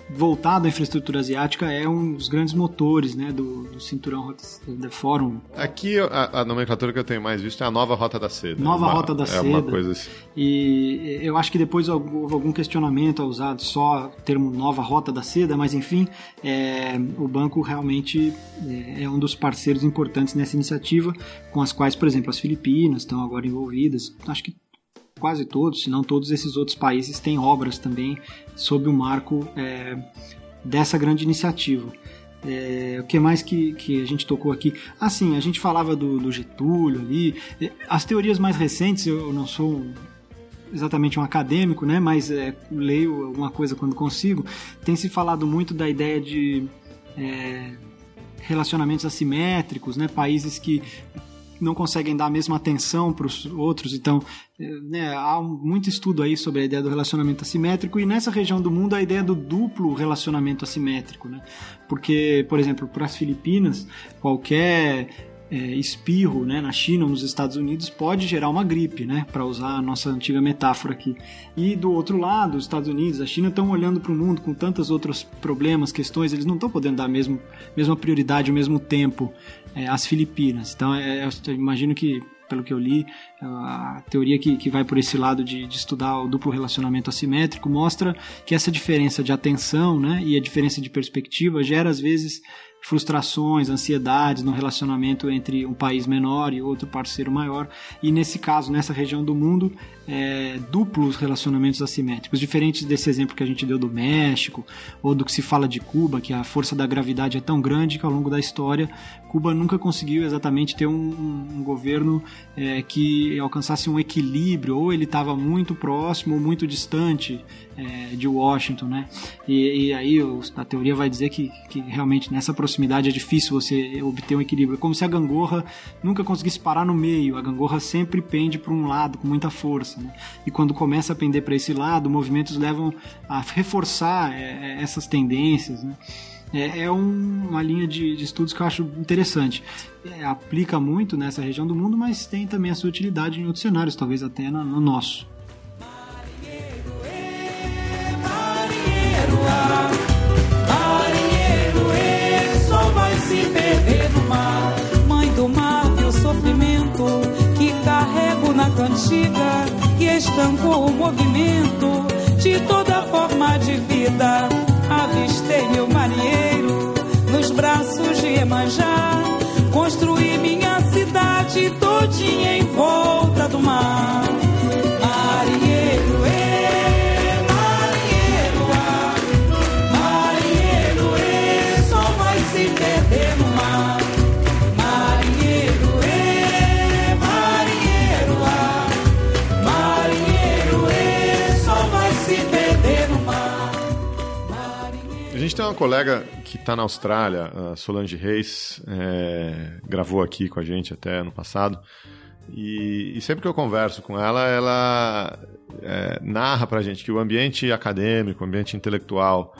voltado à infraestrutura asiática é um dos grandes motores né, do, do cinturão da Fórum. Aqui a, a, nomenclatura que eu tenho mais visto é a nova Rota da Seda. Nova uma, Rota da é Seda. Uma coisa assim. E eu acho que depois houve algum questionamento ao usar só o termo Nova Rota da Seda, mas enfim, é, o banco realmente é, é um dos parceiros importantes nessa iniciativa, com as quais, por exemplo, as Filipinas estão agora envolvidas. Acho que quase todos, se não todos esses outros países têm obras também sob o marco é, dessa grande iniciativa. É, o que mais que, que a gente tocou aqui? Assim, a gente falava do, do Getúlio ali. É, as teorias mais recentes, eu não sou exatamente um acadêmico, né, mas é, leio alguma coisa quando consigo. Tem se falado muito da ideia de é, relacionamentos assimétricos, né, países que não conseguem dar a mesma atenção para os outros. Então, né, há muito estudo aí sobre a ideia do relacionamento assimétrico e nessa região do mundo a ideia do duplo relacionamento assimétrico, né? Porque, por exemplo, para as Filipinas, qualquer é, espirro né, na China ou nos Estados Unidos pode gerar uma gripe, né, para usar a nossa antiga metáfora aqui. E do outro lado, os Estados Unidos, a China estão olhando para o mundo com tantos outros problemas, questões, eles não estão podendo dar a mesmo, mesma prioridade, o mesmo tempo é, às Filipinas. Então, é, eu imagino que pelo que eu li, a teoria que, que vai por esse lado de, de, estudar o duplo relacionamento assimétrico mostra que essa diferença de atenção né, e a diferença de perspectiva gera, às vezes, frustrações, ansiedades no relacionamento entre um país menor e outro parceiro maior. E nesse caso, nessa região do mundo, é, duplos relacionamentos assimétricos, diferentes desse exemplo que a gente deu do México ou do que se fala de Cuba, que a força da gravidade é tão grande que ao longo da história Cuba nunca conseguiu exatamente ter um, um governo é, que alcançasse um equilíbrio, ou ele estava muito próximo ou muito distante é, de Washington, né? E, e aí a teoria vai dizer que, que realmente nessa proximidade é difícil você obter um equilíbrio. É como se a gangorra nunca conseguisse parar no meio, a gangorra sempre pende para um lado com muita força. Né? E quando começa a pender para esse lado, movimentos levam a reforçar é, é, essas tendências. Né? É, é um, uma linha de, estudos que eu acho interessante. É, aplica muito nessa região do mundo, mas tem também a sua utilidade em outros cenários, talvez até no nosso. Cantiga que estancou o movimento de toda forma de vida avistei meu marinheiro nos braços de Emanjá. Construí minha cidade todinha em volta do mar. Gente tem uma colega que está na Austrália, a Solange Reis, é, gravou aqui com a gente até no passado. E, e sempre que eu converso com ela, ela é, narra para a gente que o ambiente acadêmico, o ambiente intelectual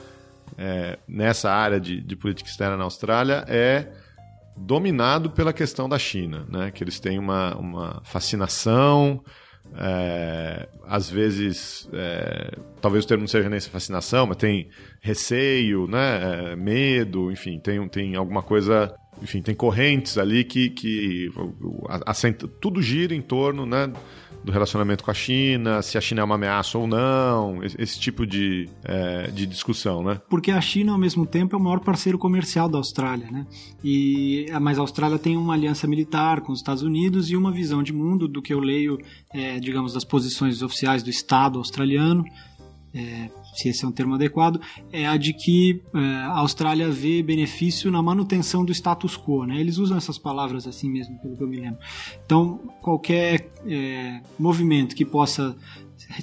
é, nessa área de, de política externa na Austrália é dominado pela questão da China, né? que eles têm uma, uma fascinação é, às vezes, é, talvez o termo não seja nem essa fascinação, mas tem receio, né, é, medo, enfim, tem, tem alguma coisa, enfim, tem correntes ali que, que assenta, tudo gira em torno né, do relacionamento com a China, se a China é uma ameaça ou não, esse, esse tipo de, é, de discussão, né? Porque a China, ao mesmo tempo, é o maior parceiro comercial da Austrália, né? E, mas a Austrália tem uma aliança militar com os Estados Unidos e uma visão de mundo do que eu leio, é, digamos, das posições oficiais do Estado australiano, é, se esse é um termo adequado, é a de que é, a Austrália vê benefício na manutenção do status quo. Né? Eles usam essas palavras assim mesmo, pelo que eu me lembro. Então, qualquer é, movimento que possa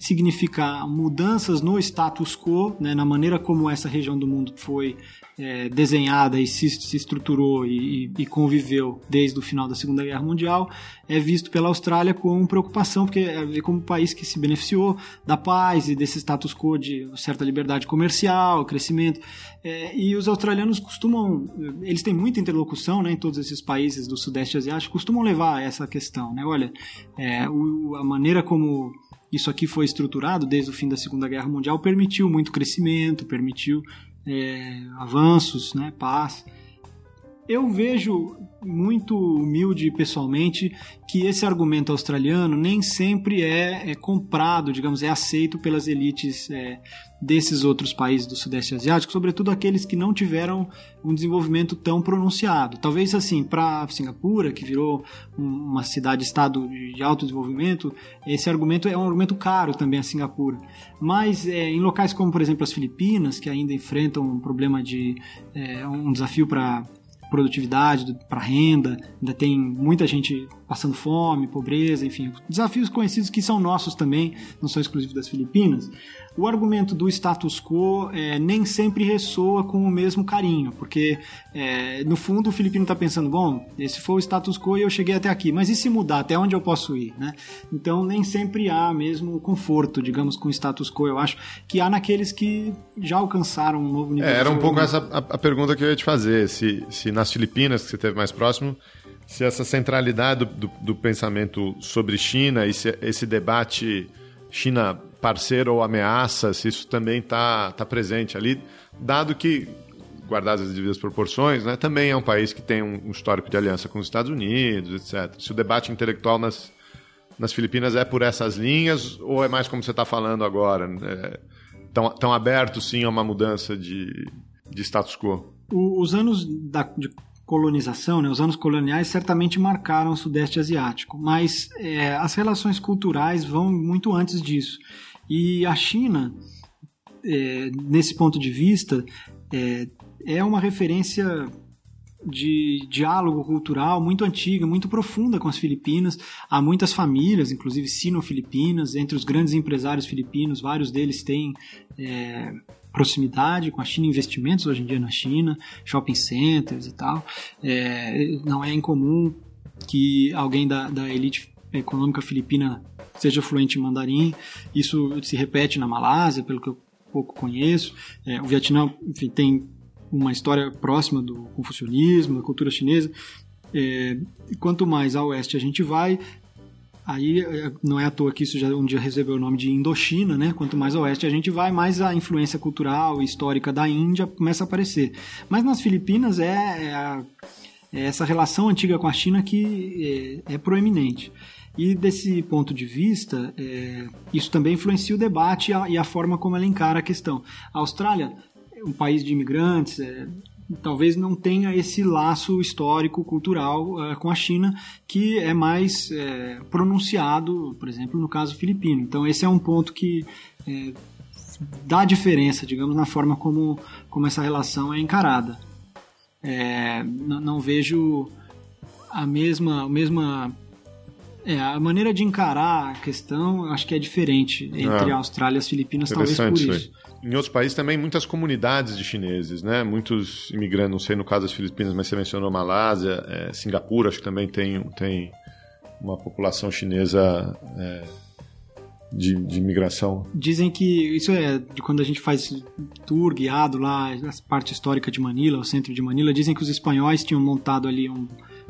significar mudanças no status quo, né, na maneira como essa região do mundo foi é, desenhada e se, se estruturou e, e, conviveu desde o final da Segunda Guerra Mundial, é visto pela Austrália com preocupação, porque é como um país que se beneficiou da paz e desse status quo de certa liberdade comercial, crescimento. É, e os australianos costumam, eles têm muita interlocução né, em todos esses países do Sudeste Asiático, costumam levar essa questão. Né? Olha, é, o, a maneira como isso aqui foi estruturado desde o fim da Segunda Guerra Mundial permitiu muito crescimento, permitiu é, avanços, né, paz. Eu vejo muito humilde pessoalmente que esse argumento australiano nem sempre é, é comprado, digamos, é aceito pelas elites é, desses outros países do Sudeste Asiático, sobretudo aqueles que não tiveram um desenvolvimento tão pronunciado. Talvez assim, para Singapura, que virou uma cidade-estado de alto desenvolvimento, esse argumento é um argumento caro também a Singapura. Mas é, em locais como, por exemplo, as Filipinas, que ainda enfrentam um problema de é, um desafio para produtividade, para renda, ainda tem muita gente passando fome, pobreza, enfim, desafios conhecidos que são nossos também, não são exclusivos das Filipinas o argumento do status quo é, nem sempre ressoa com o mesmo carinho, porque é, no fundo o filipino está pensando, bom, esse foi o status quo e eu cheguei até aqui, mas e se mudar, até onde eu posso ir? Né? Então nem sempre há mesmo conforto, digamos, com o status quo, eu acho que há naqueles que já alcançaram um novo nível. É, era um pouco essa a, a, pergunta que eu ia te fazer, se, se nas Filipinas, que você teve mais próximo, se essa centralidade do, do, do pensamento sobre China e se esse debate China parceiro ou ameaça, se isso também está tá presente ali, dado que, guardadas as devidas proporções, né, também é um país que tem um histórico de aliança com os Estados Unidos, etc. Se o debate intelectual nas, nas Filipinas é por essas linhas, ou é mais como você está falando agora? Né? tão abertos, sim, a uma mudança de, de status quo? O, os anos da, de colonização, né, os anos coloniais certamente marcaram o Sudeste Asiático, mas é, as relações culturais vão muito antes disso. E a China, é, nesse ponto de vista, é, é uma referência de diálogo cultural muito antiga, muito profunda com as Filipinas. Há muitas famílias, inclusive sino-filipinas, entre os grandes empresários filipinos, vários deles têm é, proximidade com a China, investimentos hoje em dia na China, shopping centers e tal. É, não é incomum que alguém da, da elite econômica filipina seja fluente em mandarim. Isso se repete na Malásia, pelo que eu pouco conheço. É, o Vietnã enfim, tem uma história próxima do confucionismo, da cultura chinesa. É, quanto mais a oeste a gente vai, aí é, não é à toa que isso já um dia recebeu o nome de Indochina, né? Quanto mais a oeste a gente vai, mais a influência cultural e histórica da Índia começa a aparecer. Mas nas Filipinas é, é, a, é essa relação antiga com a China que é, é proeminente. E desse ponto de vista, é, isso também influencia o debate e a, e a, forma como ela encara a questão. A Austrália é um país de imigrantes, é, talvez não tenha esse laço histórico, cultural é, com a China, que é mais é, pronunciado, por exemplo, no caso filipino. Então, esse é um ponto que é, dá diferença, digamos, na forma como, como essa relação é encarada. É, não, não vejo a mesma, a mesma é, a maneira de encarar a questão acho que é diferente entre ah, a Austrália e as Filipinas, talvez por isso. Em outros países também, muitas comunidades de chineses, né? Muitos imigrantes, não sei no caso das Filipinas, mas você mencionou Malásia, é, Singapura, acho que também tem, tem uma população chinesa é, de, de imigração. Dizem que isso é de quando a gente faz tour guiado lá, a parte histórica de Manila, o centro de Manila, dizem que os espanhóis tinham montado ali um,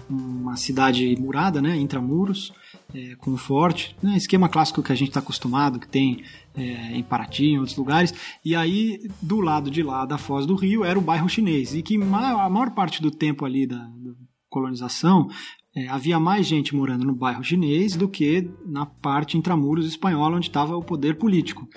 uma cidade murada, né, intramuros, é, com um forte, né, esquema clássico que a gente está acostumado, que tem é, em Paraty, em outros lugares. E aí, do lado de lá da Foz do Rio, era o bairro chinês, e que a maior parte do tempo ali da, da colonização é, havia mais gente morando no bairro chinês do que na parte intramuros espanhola, onde estava o poder político.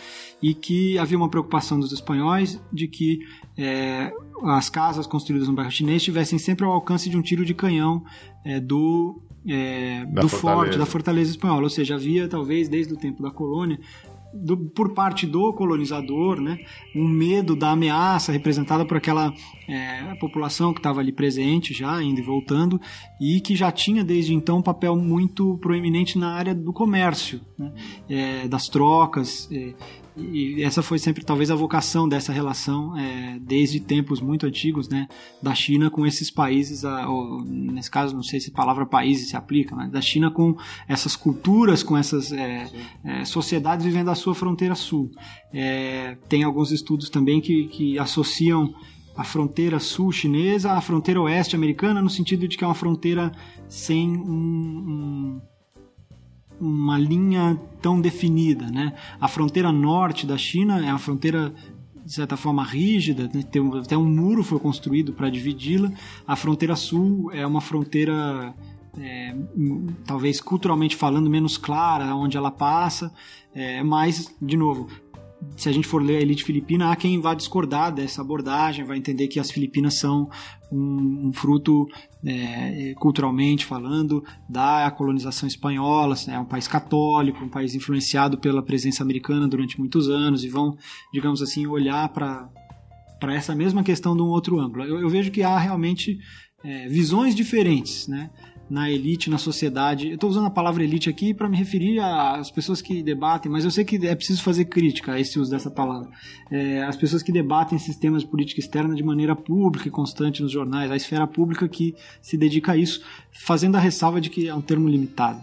E que havia uma preocupação dos espanhóis de que é, as casas construídas no bairro chinês estivessem sempre ao alcance de um tiro de canhão é, do, é, do forte, da fortaleza espanhola. Ou seja, havia, talvez, desde o tempo da colônia, do, por parte do colonizador, né, um medo da ameaça representada por aquela é, população que estava ali presente já, indo e voltando, e que já tinha desde então um papel muito proeminente na área do comércio, né, é, das trocas. É, e essa foi sempre talvez a vocação dessa relação é, desde tempos muito antigos né, da China com esses países, ou, nesse caso não sei se a palavra países se aplica, mas da China com essas culturas, com essas é, é, sociedades vivendo a sua fronteira sul. É, tem alguns estudos também que, que associam a fronteira sul chinesa à fronteira oeste americana no sentido de que é uma fronteira sem um, um uma linha tão definida, né? A fronteira norte da China é uma fronteira de certa forma rígida, né? tem até um muro foi construído para dividi-la. A fronteira sul é uma fronteira é, talvez culturalmente falando menos clara onde ela passa, é, mas de novo se a gente for ler a elite filipina, há quem vá discordar dessa abordagem, vai entender que as Filipinas são um, um fruto, é, culturalmente falando, da colonização espanhola, é um país católico, um país influenciado pela presença americana durante muitos anos, e vão, digamos assim, olhar para essa mesma questão de um outro ângulo. Eu, eu vejo que há realmente é, visões diferentes, né? Na elite, na sociedade. Eu estou usando a palavra elite aqui para me referir às pessoas que debatem, mas eu sei que é preciso fazer crítica a esse uso dessa palavra. É, as pessoas que debatem sistemas de política externa de maneira pública e constante nos jornais, a esfera pública que se dedica a isso, fazendo a ressalva de que é um termo limitado.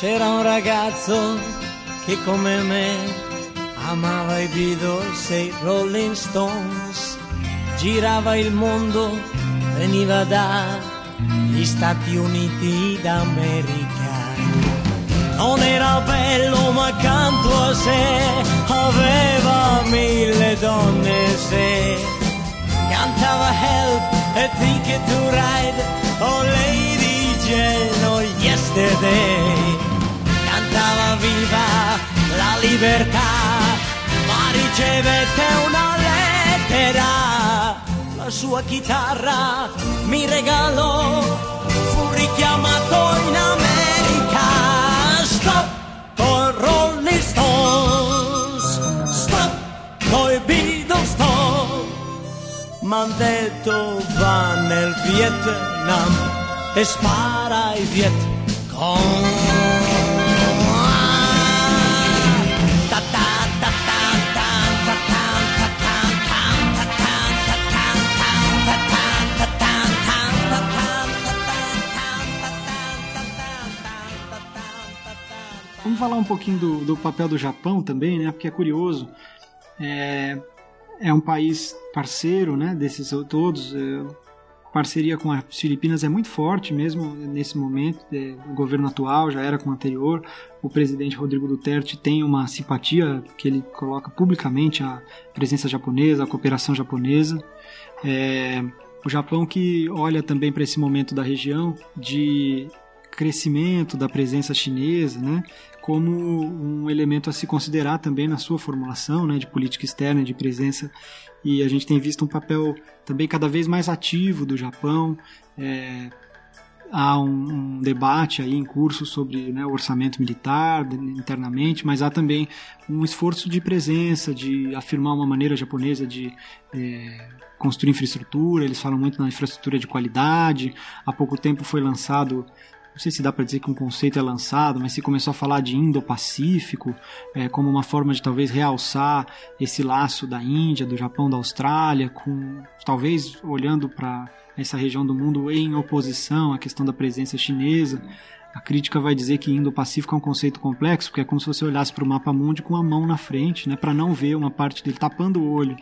C'era un ragazzo che come me amava i Beatles e i Rolling Stones, girava il mondo, veniva dagli Stati Uniti d'America. Non era bello ma accanto a sé aveva mille donne se cantava Help e Ticket to Ride, oh Lady oh Yesterday, cantava Viva la libertà ricevette una lettera, la sua chitarra mi regalò, fu richiamato in America. Stop con Rolling Stones, stop coi Beatles, stop. M'han detto va nel Vietnam e spara ai Viet Vamos falar um pouquinho do, do papel do Japão também, né? Porque é curioso. É, é um país parceiro, né? Desses todos. É, parceria com as Filipinas é muito forte mesmo nesse momento. É, o governo atual já era com o anterior. O presidente Rodrigo Duterte tem uma simpatia que ele coloca publicamente a presença japonesa, a cooperação japonesa. É, o Japão que olha também para esse momento da região de crescimento da presença chinesa, né, como um elemento a se considerar também na sua formulação né, de política externa, de presença. E a gente tem visto um papel também cada vez mais ativo do Japão. É, há um, um, debate aí em curso sobre né, o orçamento militar internamente, mas há também um esforço de presença, de afirmar uma maneira japonesa de é, construir infraestrutura. Eles falam muito na infraestrutura de qualidade. Há pouco tempo foi lançado não sei se dá para dizer que um conceito é lançado, mas se começou a falar de Indo-Pacífico é, como uma forma de talvez realçar esse laço da Índia, do Japão, da Austrália, com talvez olhando para essa região do mundo em oposição à questão da presença chinesa. A crítica vai dizer que Indo-Pacífico é um conceito complexo, porque é como se você olhasse para o mapa mundi com a mão na frente, né, para não ver uma parte dele, tapando o olho.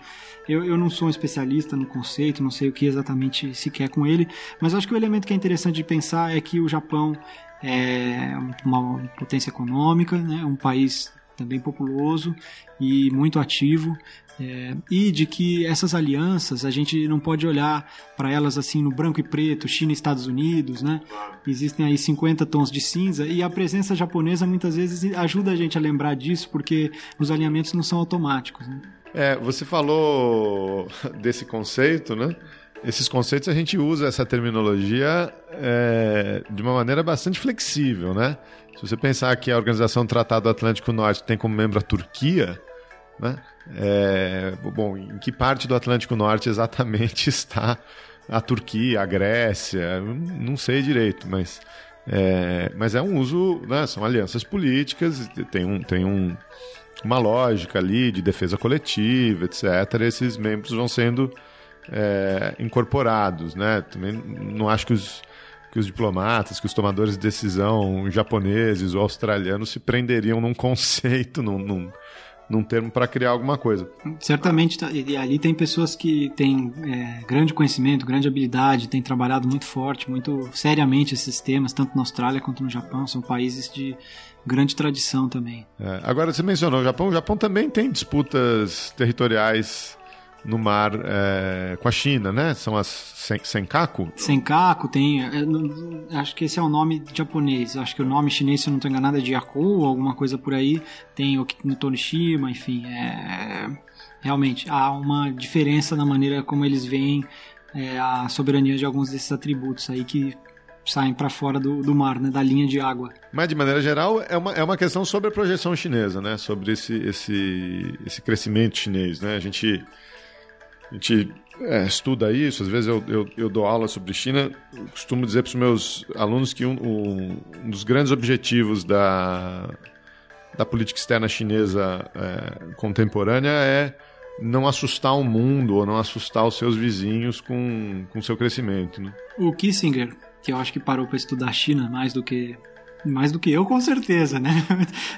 Eu, eu não sou um especialista no conceito, não sei o que exatamente se quer com ele, mas acho que o elemento que é interessante de pensar é que o Japão é uma potência econômica, né, um país também populoso e muito ativo. É, e de que essas alianças a gente não pode olhar para elas assim no branco e preto, China e Estados Unidos, né? Existem aí 50 tons de cinza e a presença japonesa muitas vezes ajuda a gente a lembrar disso porque os alinhamentos não são automáticos. Né? É, você falou [laughs] desse conceito, né? Esses conceitos a gente usa essa terminologia é, de uma maneira bastante flexível, né? Se você pensar que a Organização do Tratado Atlântico Norte tem como membro a Turquia, né? É, bom, em que parte do Atlântico Norte exatamente [laughs] está a Turquia, a Grécia? Não sei direito, mas é, mas é um uso, né? São alianças políticas, tem um, tem um, uma lógica ali de defesa coletiva, etc. Esses membros vão sendo é, incorporados, né? Também não acho que os que os diplomatas, que os tomadores de decisão japoneses ou australianos se prenderiam num [laughs] conceito, num, num num termo para criar alguma coisa. Certamente, tá, e ali tem pessoas que têm é, grande conhecimento, grande habilidade, têm trabalhado muito forte, muito seriamente esses temas, tanto na Austrália quanto no Japão, são países de grande tradição também. É, agora, você mencionou o Japão, o Japão também tem disputas territoriais no mar é, com a China, né? São as sen Senkaku? Senkaku tem. É, acho que esse é o nome japonês. Acho que o nome chinês, se eu não estou enganado, é de Yaku, alguma coisa por aí. Tem o no Tonishima, enfim. É, realmente, há uma diferença na maneira como eles veem é, a soberania de alguns desses atributos aí que saem para fora do, do mar, né, da linha de água. Mas, de maneira geral, é uma, é uma questão sobre a projeção chinesa, né? Sobre esse, esse, esse crescimento chinês, né? A gente a gente é, estuda isso, às vezes eu, eu, eu, dou aula sobre China, eu costumo dizer para os meus alunos que um, um, um, dos grandes objetivos da, da política externa chinesa é, contemporânea é não assustar o mundo ou não assustar os seus vizinhos com o seu crescimento. Né? O Kissinger, que eu acho que parou para estudar China mais do que mais do que eu, com certeza, né? [laughs]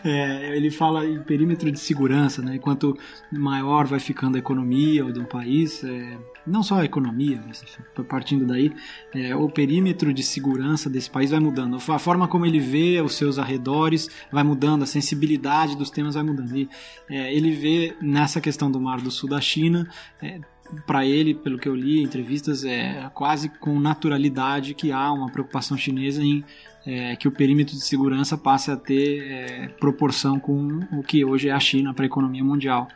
É, ele fala em perímetro de segurança, né? Quanto maior vai ficando a economia de um país, é, não só a economia, mas partindo daí, é, o perímetro de segurança desse país vai mudando. A forma como ele vê os seus arredores vai mudando, a sensibilidade dos temas vai mudando. E é, ele vê nessa questão do Mar do Sul da China é, para ele, pelo que eu li em entrevistas, é quase com naturalidade que há uma preocupação chinesa em é, que o perímetro de segurança passe a ter é, proporção com o que hoje é a China para a economia mundial.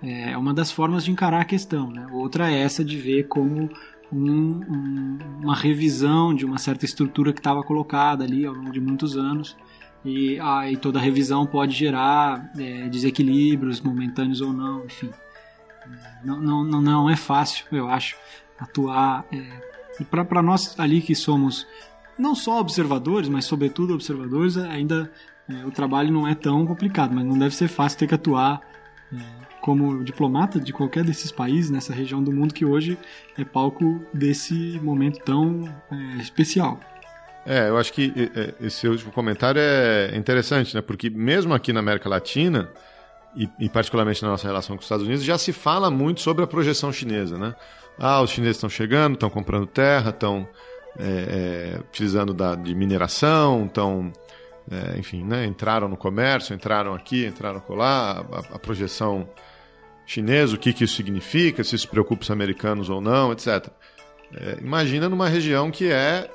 É uma das formas de encarar a questão. Né? Outra é essa de ver como um, um, uma revisão de uma certa estrutura que estava colocada ali ao longo de muitos anos. E, ah, e toda revisão pode gerar é, desequilíbrios momentâneos ou não, enfim. Não, não, não, é fácil, eu acho, atuar. É, para nós ali que somos não só observadores, mas sobretudo observadores, ainda é, o trabalho não é tão complicado, mas não deve ser fácil ter que atuar é, como diplomata de qualquer desses países nessa região do mundo que hoje é palco desse momento tão é, especial. É, eu acho que esse último comentário é interessante, né? Porque mesmo aqui na América Latina, e, e, particularmente na nossa relação com os Estados Unidos, já se fala muito sobre a projeção chinesa, né? Ah, os chineses estão chegando, estão comprando terra, estão é, é, utilizando da, de mineração, estão, é, enfim, né, entraram no comércio, entraram aqui, entraram lá, a, a, projeção chinesa, o que, que isso significa, se isso preocupa os americanos ou não, etc. É, imagina numa região que é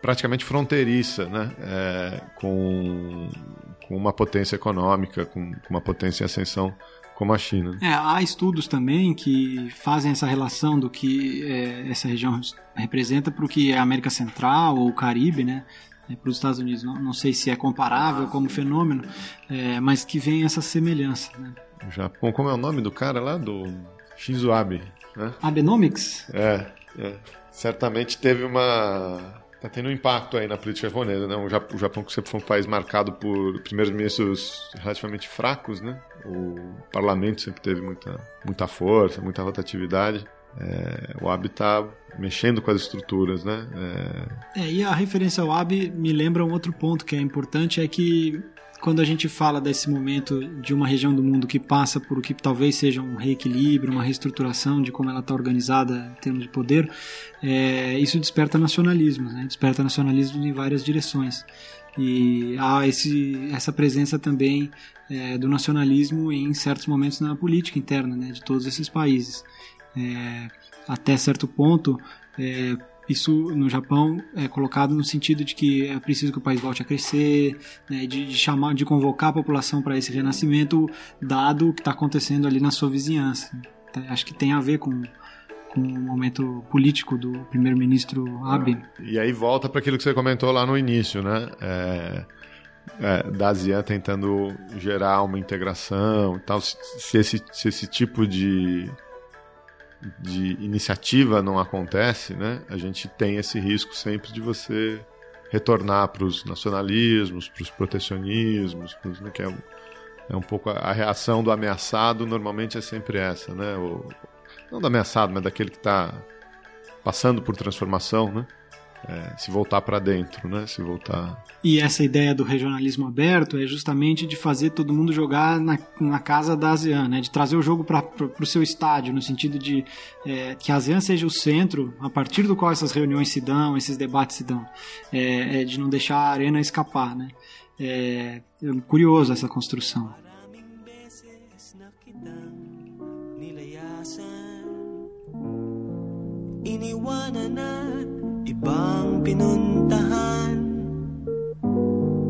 praticamente fronteiriça, né, é, com, com uma potência econômica, com, com uma potência em ascensão como a China. É, há estudos também que fazem essa relação do que é, essa região representa para o que é a América Central ou o Caribe, né? É, para os Estados Unidos. Não, não, sei se é comparável como fenômeno, é, mas que vem essa semelhança. Né? O Japão, como é o nome do cara lá? Do Shinzo Abe. Né? Abenomics? É, é. Certamente teve uma Tá tendo um impacto aí na política japonesa, né? O Japão, sempre foi um país marcado por primeiros ministros relativamente fracos, né? O parlamento sempre teve muita, muita força, muita rotatividade. É, o Abe está mexendo com as estruturas, né? É... é... e a referência ao Abe me lembra um outro ponto que é importante, é que quando a gente fala desse momento de uma região do mundo que passa por o que talvez seja um reequilíbrio, uma reestruturação de como ela está organizada em termos de poder, é, isso desperta nacionalismo, né? desperta nacionalismo em várias direções. E há esse, essa presença também é, do nacionalismo em certos momentos na política interna né, de todos esses países. É, até certo ponto, é, isso no Japão é colocado no sentido de que é preciso que o país volte a crescer, né, de, de, chamar, de convocar a população para esse renascimento, dado o que está acontecendo ali na sua vizinhança. Então, acho que tem a ver com, com o momento político do primeiro-ministro Abe. E aí volta para aquilo que você comentou lá no início, né? É, é, da ASEAN tentando gerar uma integração e tal. Se, se, esse, se esse tipo de de iniciativa não acontece, né, a gente tem esse risco sempre de você retornar para os nacionalismos, para os protecionismos, pros, né, que é, é, um pouco a, a, reação do ameaçado normalmente é sempre essa, né, o, não do ameaçado, mas daquele que está passando por transformação, né, é, se voltar para dentro, né? Se voltar. E essa ideia do regionalismo aberto é justamente de fazer todo mundo jogar na, na casa da ASEAN, né? De trazer o jogo para o seu estádio, no sentido de é, que a ASEAN seja o centro a partir do qual essas reuniões se dão, esses debates se dão, é, é de não deixar a arena escapar, né? É, é curioso essa construção. Ibang pinuntahan?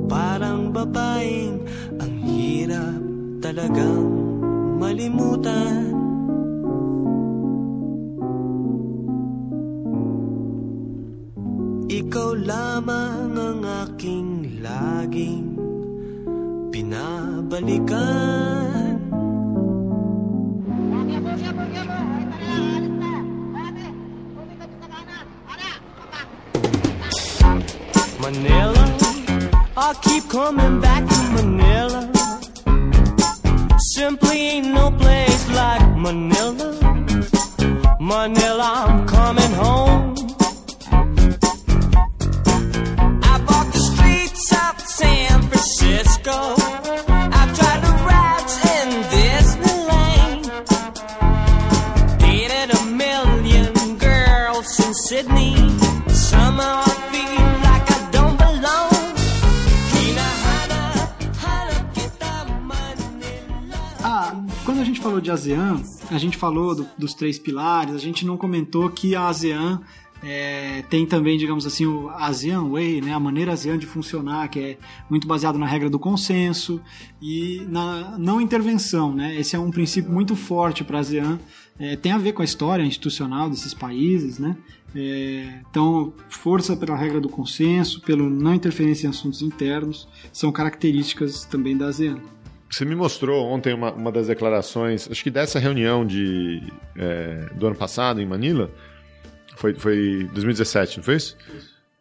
Parang babaeng ang hirap talagang malimutan. Ikaw lamang ang aking laging pinabalikan Manila. I keep coming back to Manila. Simply ain't no place like Manila. Manila, I'm coming home. I walk the streets of San Francisco. Falou de ASEAN, a gente falou do, dos três pilares, a gente não comentou que a ASEAN é, tem também, digamos assim, o ASEAN Way, né, a maneira ASEAN de funcionar, que é muito baseado na regra do consenso e na não intervenção. Né? Esse é um princípio muito forte para a ASEAN, é, tem a ver com a história institucional desses países, né? É, então, força pela regra do consenso, pelo não interferência em assuntos internos, são características também da ASEAN. Você me mostrou ontem uma, uma das declarações, acho que dessa reunião de, é, do ano passado em Manila, foi, foi 2017, não foi isso?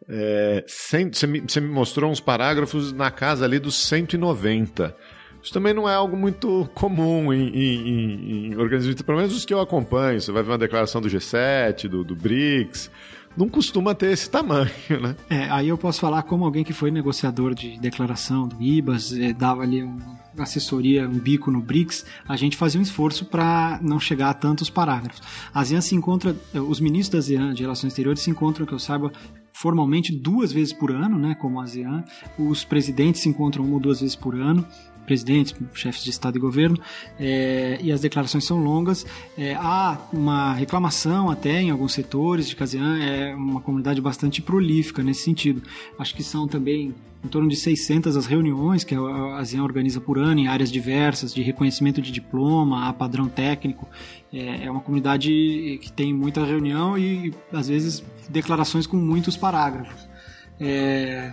É, você, me, você me mostrou uns parágrafos na casa ali dos 190. Isso também não é algo muito comum em, em, em, organismos, pelo menos os que eu acompanho. Você vai ver uma declaração do G7, do, do BRICS. Não costuma ter esse tamanho, né? É, aí eu posso falar como alguém que foi negociador de declaração do IBAS, é, dava ali uma assessoria, um bico no BRICS, a gente fazia um esforço para não chegar a tantos parágrafos. A ASEAN se encontra, os ministros da ASEAN de Relações Exteriores se encontram, que eu saiba, formalmente duas vezes por ano, né, como a ASEAN. Os presidentes se encontram uma ou duas vezes por ano presidentes, chefes de Estado e governo, é, e as declarações são longas. É, há uma reclamação até em alguns setores de ASEAN é uma comunidade bastante prolífica nesse sentido. Acho que são também em torno de 600 as reuniões que a ASEAN organiza por ano em áreas diversas, de reconhecimento de diploma, a padrão técnico. É, é uma comunidade que tem muita reunião e, às vezes, declarações com muitos parágrafos. É,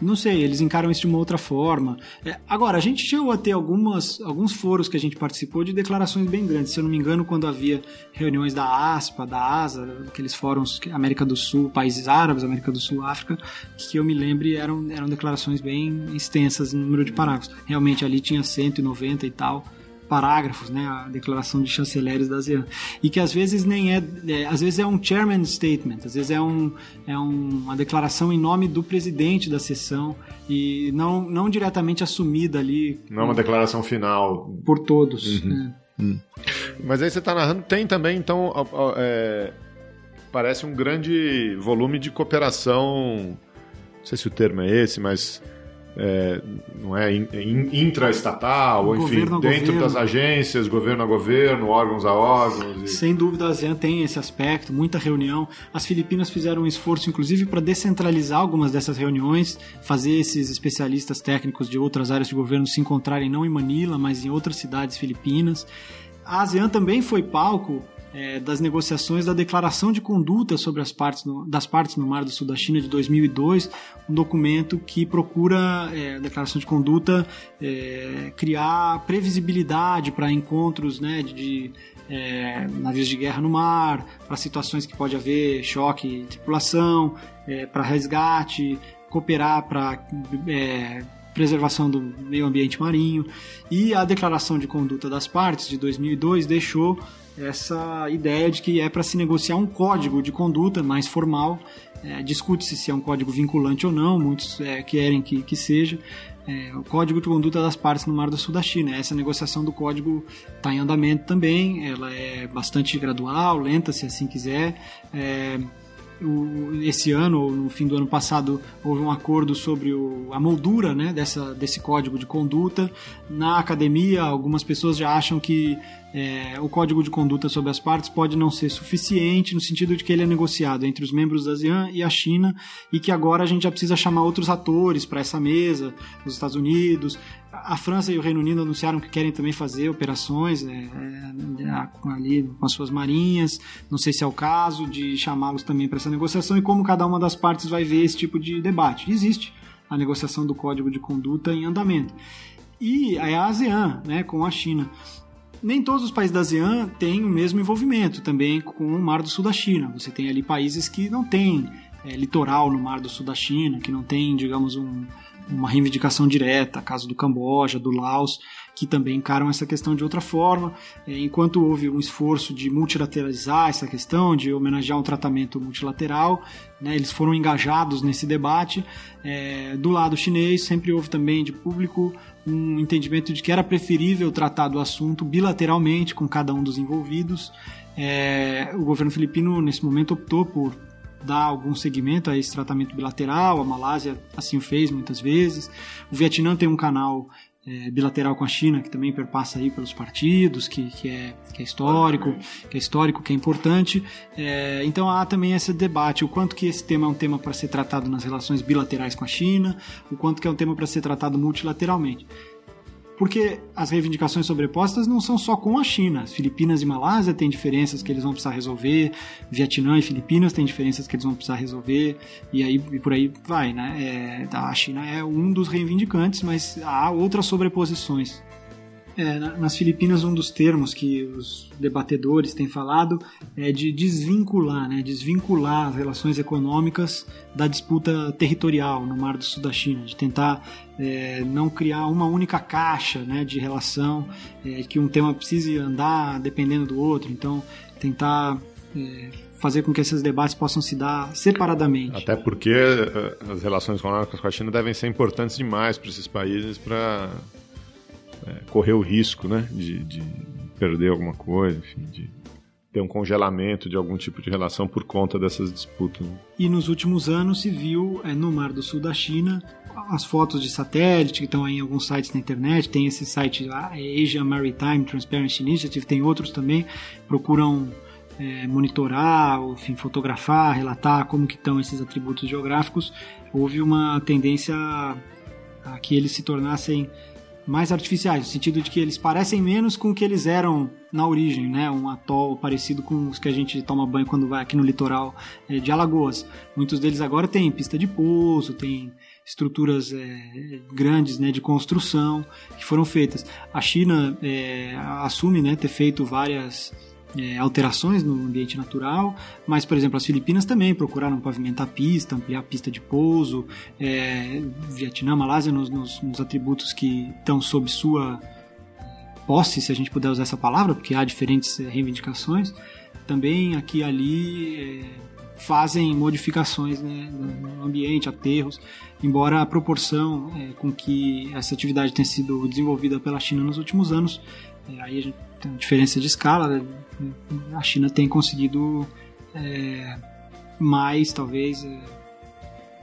não sei, eles encaram isso de uma outra forma. É, agora, a gente chegou a ter algumas, alguns foros que a gente participou de declarações bem grandes. Se eu não me engano, quando havia reuniões da ASPA, da ASA, aqueles fóruns América do Sul, países árabes, América do Sul, África, que eu me lembre eram, eram declarações bem extensas no número de parágrafos. Realmente ali tinha 190 e tal parágrafos, né, a declaração de chanceleres da ASEAN, e que às vezes nem é, é, às vezes é um chairman statement, às vezes é, um, é um, uma declaração em nome do presidente da sessão e não, não diretamente assumida ali. Não é uma declaração final. Por todos. Uhum. Né? Uhum. Mas aí você está narrando, tem também, então, é, parece um grande volume de cooperação, não sei se o termo é esse, mas é, não é in, in, intraestatal, ou enfim, dentro governo. das agências, governo a governo, órgãos a órgãos. e- Sem dúvida, a ASEAN tem esse aspecto, muita reunião. As Filipinas fizeram um esforço, inclusive, para descentralizar algumas dessas reuniões, fazer esses especialistas técnicos de outras áreas de governo se encontrarem não em Manila, mas em outras cidades filipinas. A ASEAN também foi palco eh, das negociações da Declaração de Conduta sobre as partes no- das partes no Mar do Sul da China de 2002, um documento que procura, a Declaração de Conduta, eh, criar previsibilidade para encontros né, de, eh, navios de guerra no mar, para situações que pode haver choque tripulação, para resgate, cooperar para preservação do meio ambiente marinho. E a Declaração de Conduta das Partes de 2002 deixou essa ideia de que é para se negociar um código de conduta mais formal. É, Discute-se se é um código vinculante ou não, muitos é, querem que, que seja. É, o Código de Conduta das Partes no Mar do Sul da China. Essa negociação do código está em andamento também, ela é bastante gradual, lenta, se assim quiser. O- esse ano, ou no fim do ano passado, houve um acordo sobre o- a moldura né, dessa, desse código de conduta. Na academia, algumas pessoas já acham que é, o código de conduta sobre as partes pode não ser suficiente, no sentido de que ele é negociado entre os membros da ASEAN e a China, e que agora a gente já precisa chamar outros atores para essa mesa, os Estados Unidos. A França e o Reino Unido anunciaram que querem também fazer operações é, é, ali com as suas marinhas. Não sei se é o caso de chamá-los também para essa negociação e como cada uma das partes vai ver esse tipo de debate. Existe a negociação do código de conduta em andamento. E a ASEAN, né, com a China. Nem todos os países da ASEAN têm o mesmo envolvimento também com o Mar do Sul da China. Você tem ali países que não têm é, litoral no Mar do Sul da China, que não tem, digamos, um, uma reivindicação direta, caso do Camboja, do Laos, que também encaram essa questão de outra forma. É, enquanto houve um esforço de multilateralizar essa questão, de homenagear um tratamento multilateral, né, eles foram engajados nesse debate. É, do lado chinês, sempre houve também de público um entendimento de que era preferível tratar do assunto bilateralmente com cada um dos envolvidos. É, o governo filipino, nesse momento, optou por dar algum segmento a esse tratamento bilateral. A Malásia assim o fez muitas vezes. O Vietnã tem um canal é, bilateral com a China que também perpassa aí pelos partidos, que, que, é, que é histórico, que é histórico, que é importante. É, então há também esse debate, o quanto que esse tema é um tema para ser tratado nas relações bilaterais com a China, o quanto que é um tema para ser tratado multilateralmente. Porque as reivindicações sobrepostas não são só com a China. As Filipinas e Malásia têm diferenças que eles vão precisar resolver, Vietnã e Filipinas têm diferenças que eles vão precisar resolver, e aí e por aí vai, né? É, a China é um dos reivindicantes, mas há outras sobreposições. É, na- nas Filipinas, um dos termos que os debatedores têm falado é de desvincular, né? Desvincular as relações econômicas da disputa territorial no Mar do Sul da China, de tentar é, não criar uma única caixa né, de relação, é, que um tema precise andar dependendo do outro. Então, tentar é, fazer com que esses debates possam se dar separadamente. Até porque eh, as relações econômicas com a China devem ser importantes demais para esses países para correr o risco né, de, de perder alguma coisa, enfim, de ter um congelamento de algum tipo de relação por conta dessas disputas. né? E nos últimos anos se viu é, no Mar do Sul da China as fotos de satélite que estão aí em alguns sites na internet. Tem esse site lá, é Asia Maritime Transparency Initiative, tem outros também, procuram é, monitorar, enfim, fotografar, relatar como que estão esses atributos geográficos. Houve uma tendência a que eles se tornassem mais artificiais, no sentido de que eles parecem menos com o que eles eram na origem, né? Um atol parecido com os que a gente toma banho quando vai aqui no litoral eh, de Alagoas. Muitos deles agora têm pista de pouso, tem estruturas eh, grandes, né, de construção que foram feitas. A China eh, assume, né, ter feito várias é, alterações no ambiente natural, mas, por exemplo, as Filipinas também procuraram pavimentar a pista, ampliar a pista de pouso, é, Vietnã, Malásia, nos, nos, nos atributos que estão sob sua posse, se a gente puder usar essa palavra, porque há diferentes é, reivindicações, também aqui e ali é, fazem modificações né, no ambiente, aterros, embora a proporção é, com que essa atividade tenha sido desenvolvida pela China nos últimos anos, aí a gente tem diferença de escala, né? a China tem conseguido é, mais, talvez, é,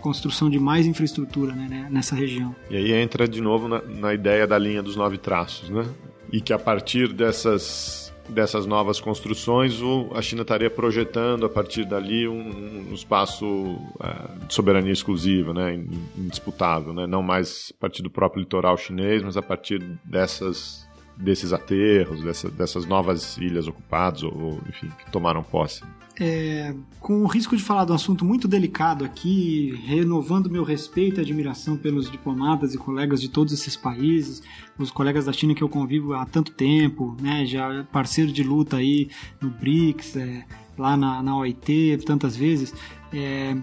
construção de mais infraestrutura né, né, nessa região. E aí entra de novo na, na ideia da linha dos nove traços, né? E que a partir dessas dessas novas construções, o, a China estaria projetando a partir dali um, um espaço uh, de soberania exclusiva, né, indisputável, né, não mais a partir do próprio litoral chinês, mas a partir dessas desses aterros, dessa, dessas novas ilhas ocupadas ou, enfim, que tomaram posse. É, com o risco de falar de um assunto muito delicado aqui, renovando meu respeito e admiração pelos diplomatas e colegas de todos esses países, os colegas da China que eu convivo há tanto tempo, né, já parceiro de luta aí no BRICS, é, lá na, na OIT tantas vezes, é,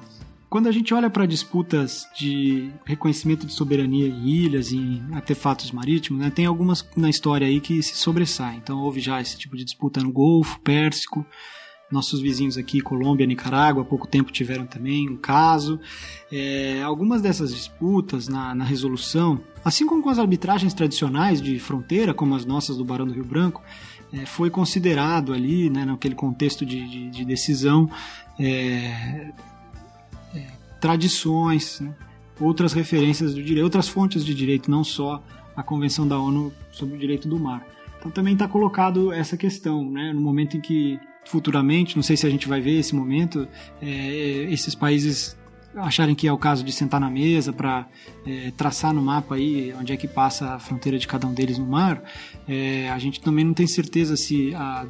quando a gente olha para disputas de reconhecimento de soberania em ilhas em artefatos marítimos, né, tem algumas na história aí que se sobressaem. Então houve já esse tipo de disputa no Golfo Pérsico, nossos vizinhos aqui, Colômbia, Nicarágua, há pouco tempo tiveram também um caso. É, algumas dessas disputas na, na, resolução, assim como com as arbitragens tradicionais de fronteira, como as nossas do Barão do Rio Branco, é, foi considerado ali, né, naquele contexto de, de, de decisão, é, tradições, né? outras referências do direito, outras fontes de direito, não só a Convenção da ONU sobre o Direito do Mar. Então também está colocado essa questão, né? no momento em que futuramente, não sei se a gente vai ver esse momento, é, esses países acharem que é o caso de sentar na mesa para é, traçar no mapa aí onde é que passa a fronteira de cada um deles no mar, é, a gente também não tem certeza se a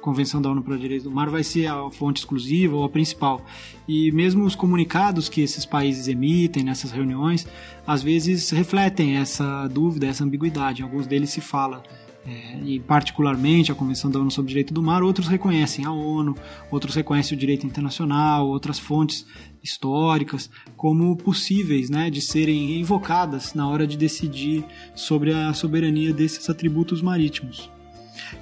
Convenção da ONU para o Direito do Mar vai ser a fonte exclusiva ou a principal. E mesmo os comunicados que esses países emitem nessas reuniões, às vezes refletem essa dúvida, essa ambiguidade. Em alguns deles se fala é, e particularmente a Convenção da ONU sobre o Direito do Mar, outros reconhecem a ONU, outros reconhecem o direito internacional, outras fontes históricas como possíveis né, de serem invocadas na hora de decidir sobre a soberania desses atributos marítimos.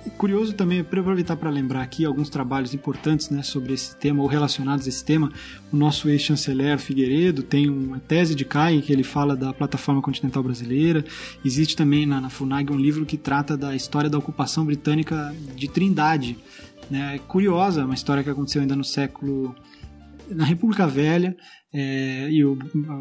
E curioso também, para aproveitar para lembrar aqui alguns trabalhos importantes né, sobre esse tema ou relacionados a esse tema, o nosso ex-chanceler Figueiredo tem uma tese de CAI em que ele fala da plataforma continental brasileira. Existe também na, na FUNAG um livro que trata da história da ocupação britânica de Trindade. Né? É curiosa, uma história que aconteceu ainda no século na República Velha, é, e o,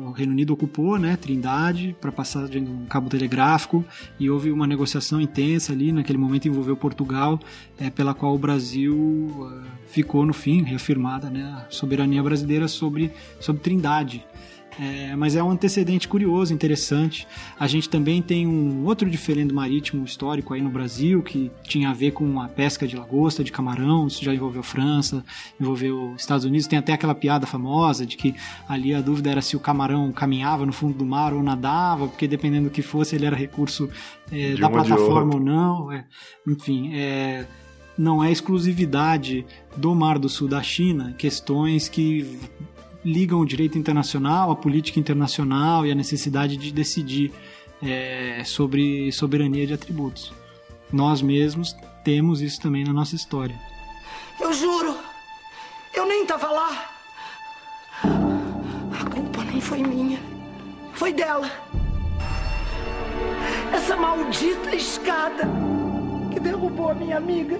o, Reino Unido ocupou né, Trindade para passar de um cabo telegráfico e houve uma negociação intensa ali, naquele momento envolveu Portugal, é, pela qual o Brasil uh, ficou no fim reafirmada né, a soberania brasileira sobre, sobre Trindade. É, mas é um antecedente curioso, interessante. A gente também tem um outro diferendo marítimo histórico aí no Brasil que tinha a ver com a pesca de lagosta, de camarão. Isso já envolveu França, envolveu Estados Unidos. Tem até aquela piada famosa de que ali a dúvida era se o camarão caminhava no fundo do mar ou nadava, porque dependendo do que fosse ele era recurso é, da plataforma ou não. É, enfim, é, não é exclusividade do Mar do Sul da China, questões que ligam o direito internacional, a política internacional e a necessidade de decidir é, sobre soberania de atributos. Nós mesmos temos isso também na nossa história. Eu juro, eu nem estava lá. A culpa nem foi minha, foi dela. Essa maldita escada que derrubou a minha amiga.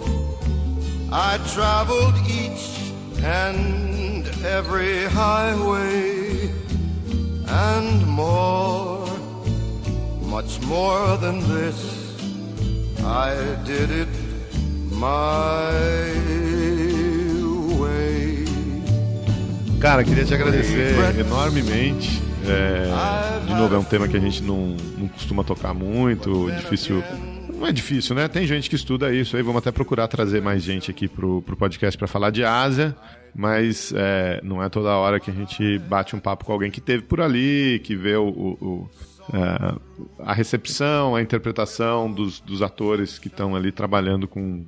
I traveled each and every highway and more, much more than this. I did it my way. Cara, queria te agradecer enormemente. É, de novo, é um tema que a gente não, não costuma tocar muito, difícil não é difícil, né? Tem gente que estuda isso aí. Vamos até procurar trazer mais gente aqui pro, pro podcast para falar de Ásia. Mas é, não é toda hora que a gente bate um papo com alguém que teve por ali, que vê o, o, o é, a recepção, a interpretação dos, dos atores que estão ali trabalhando com,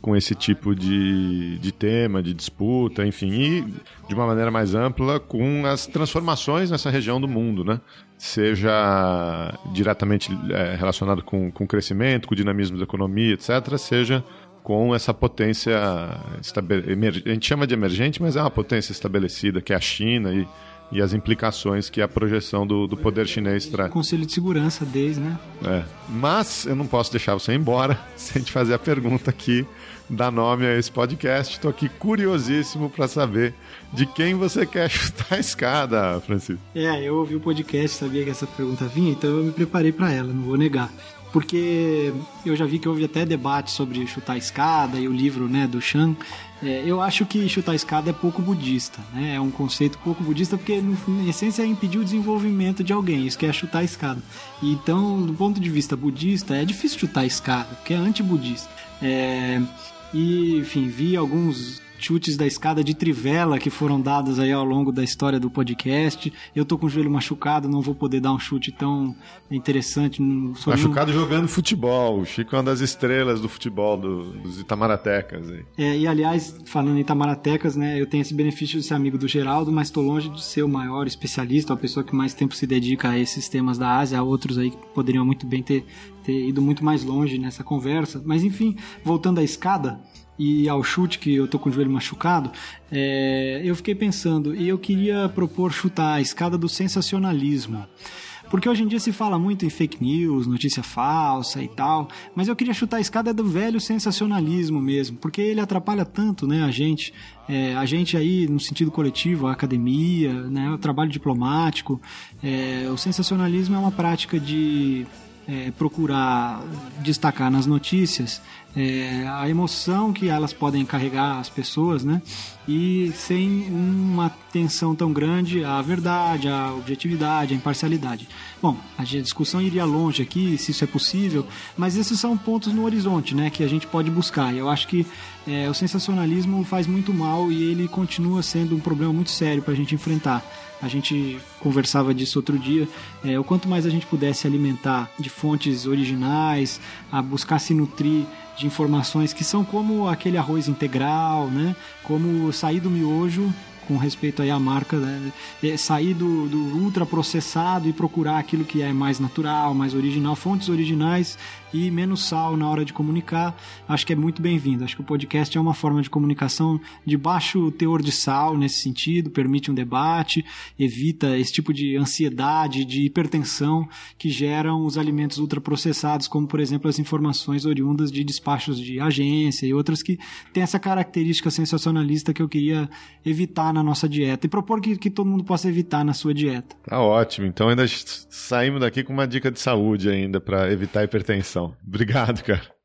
com esse tipo de, de tema, de disputa, enfim, e de uma maneira mais ampla com as transformações nessa região do mundo, né? Seja diretamente é, relacionado com, com o crescimento, com o dinamismo da economia, etc., seja com essa potência, a gente chama de emergente, mas é uma potência estabelecida, que é a China e, e as implicações que a projeção do, do poder chinês traz. Conselho de Segurança desde, né? É. Mas eu não posso deixar você ir embora [laughs] sem te fazer a pergunta aqui dar nome a esse podcast. Estou aqui curiosíssimo para saber de quem você quer [laughs] chutar a escada, Francisco. É, eu ouvi o podcast, sabia que essa pergunta vinha, então eu me preparei para ela, não vou negar. Porque eu já vi que houve até debate sobre chutar escada e o livro né, do Chan. É, eu acho que chutar escada é pouco budista, né? É um conceito pouco budista porque, no, em essência, é impedir o desenvolvimento de alguém. Isso que é chutar escada. Então, do ponto de vista budista, é difícil chutar escada, porque é anti-budista. É, e, enfim, vi alguns chutes da escada de trivela que foram dados aí ao longo da história do podcast. Eu tô com o joelho machucado, não vou poder dar um chute tão interessante. Machucado jogando futebol. O Chico é uma das estrelas do futebol do, dos Itamaracecas. Aí. É, e aliás, falando em Itamaracecas, né, eu tenho esse benefício de ser amigo do Geraldo, mas estou longe de ser o maior especialista, a pessoa que mais tempo se dedica a esses temas da Ásia, há outros aí que poderiam muito bem ter, ter ido muito mais longe nessa conversa. Mas enfim, voltando à escada, e ao chute, que eu tô com o joelho machucado, é, eu fiquei pensando, e eu queria propor chutar a escada do sensacionalismo. Porque hoje em dia se fala muito em fake news, notícia falsa e tal, mas eu queria chutar a escada do velho sensacionalismo mesmo, porque ele atrapalha tanto né, a gente, é, a gente aí no sentido coletivo, a academia, né, o trabalho diplomático. É, o sensacionalismo é uma prática de é, procurar destacar nas notícias é, a emoção que elas podem carregar as pessoas, né? E sem uma atenção tão grande à verdade, à objetividade, à imparcialidade. Bom, a discussão iria longe aqui, se isso é possível, mas esses são pontos no horizonte, né? Que a gente pode buscar. Eu acho que é, o sensacionalismo faz muito mal e ele continua sendo um problema muito sério para a gente enfrentar. A gente conversava disso outro dia. É, o quanto mais a gente pudesse alimentar de fontes originais, a buscar se nutrir de informações que são como aquele arroz integral, né? Como sair do miojo com respeito aí à marca, né? É, sair do, do ultraprocessado e procurar aquilo que é mais natural, mais original, fontes originais e menos sal na hora de comunicar, acho que é muito bem-vindo. Acho que o podcast é uma forma de comunicação de baixo teor de sal nesse sentido, permite um debate, evita esse tipo de ansiedade, de hipertensão que geram os alimentos ultraprocessados, como por exemplo as informações oriundas de despachos de agência e outras que têm essa característica sensacionalista que eu queria evitar na nossa dieta e propor que, que todo mundo possa evitar na sua dieta. Tá ótimo. Então ainda saímos daqui com uma dica de saúde ainda para evitar hipertensão. Obrigado, cara.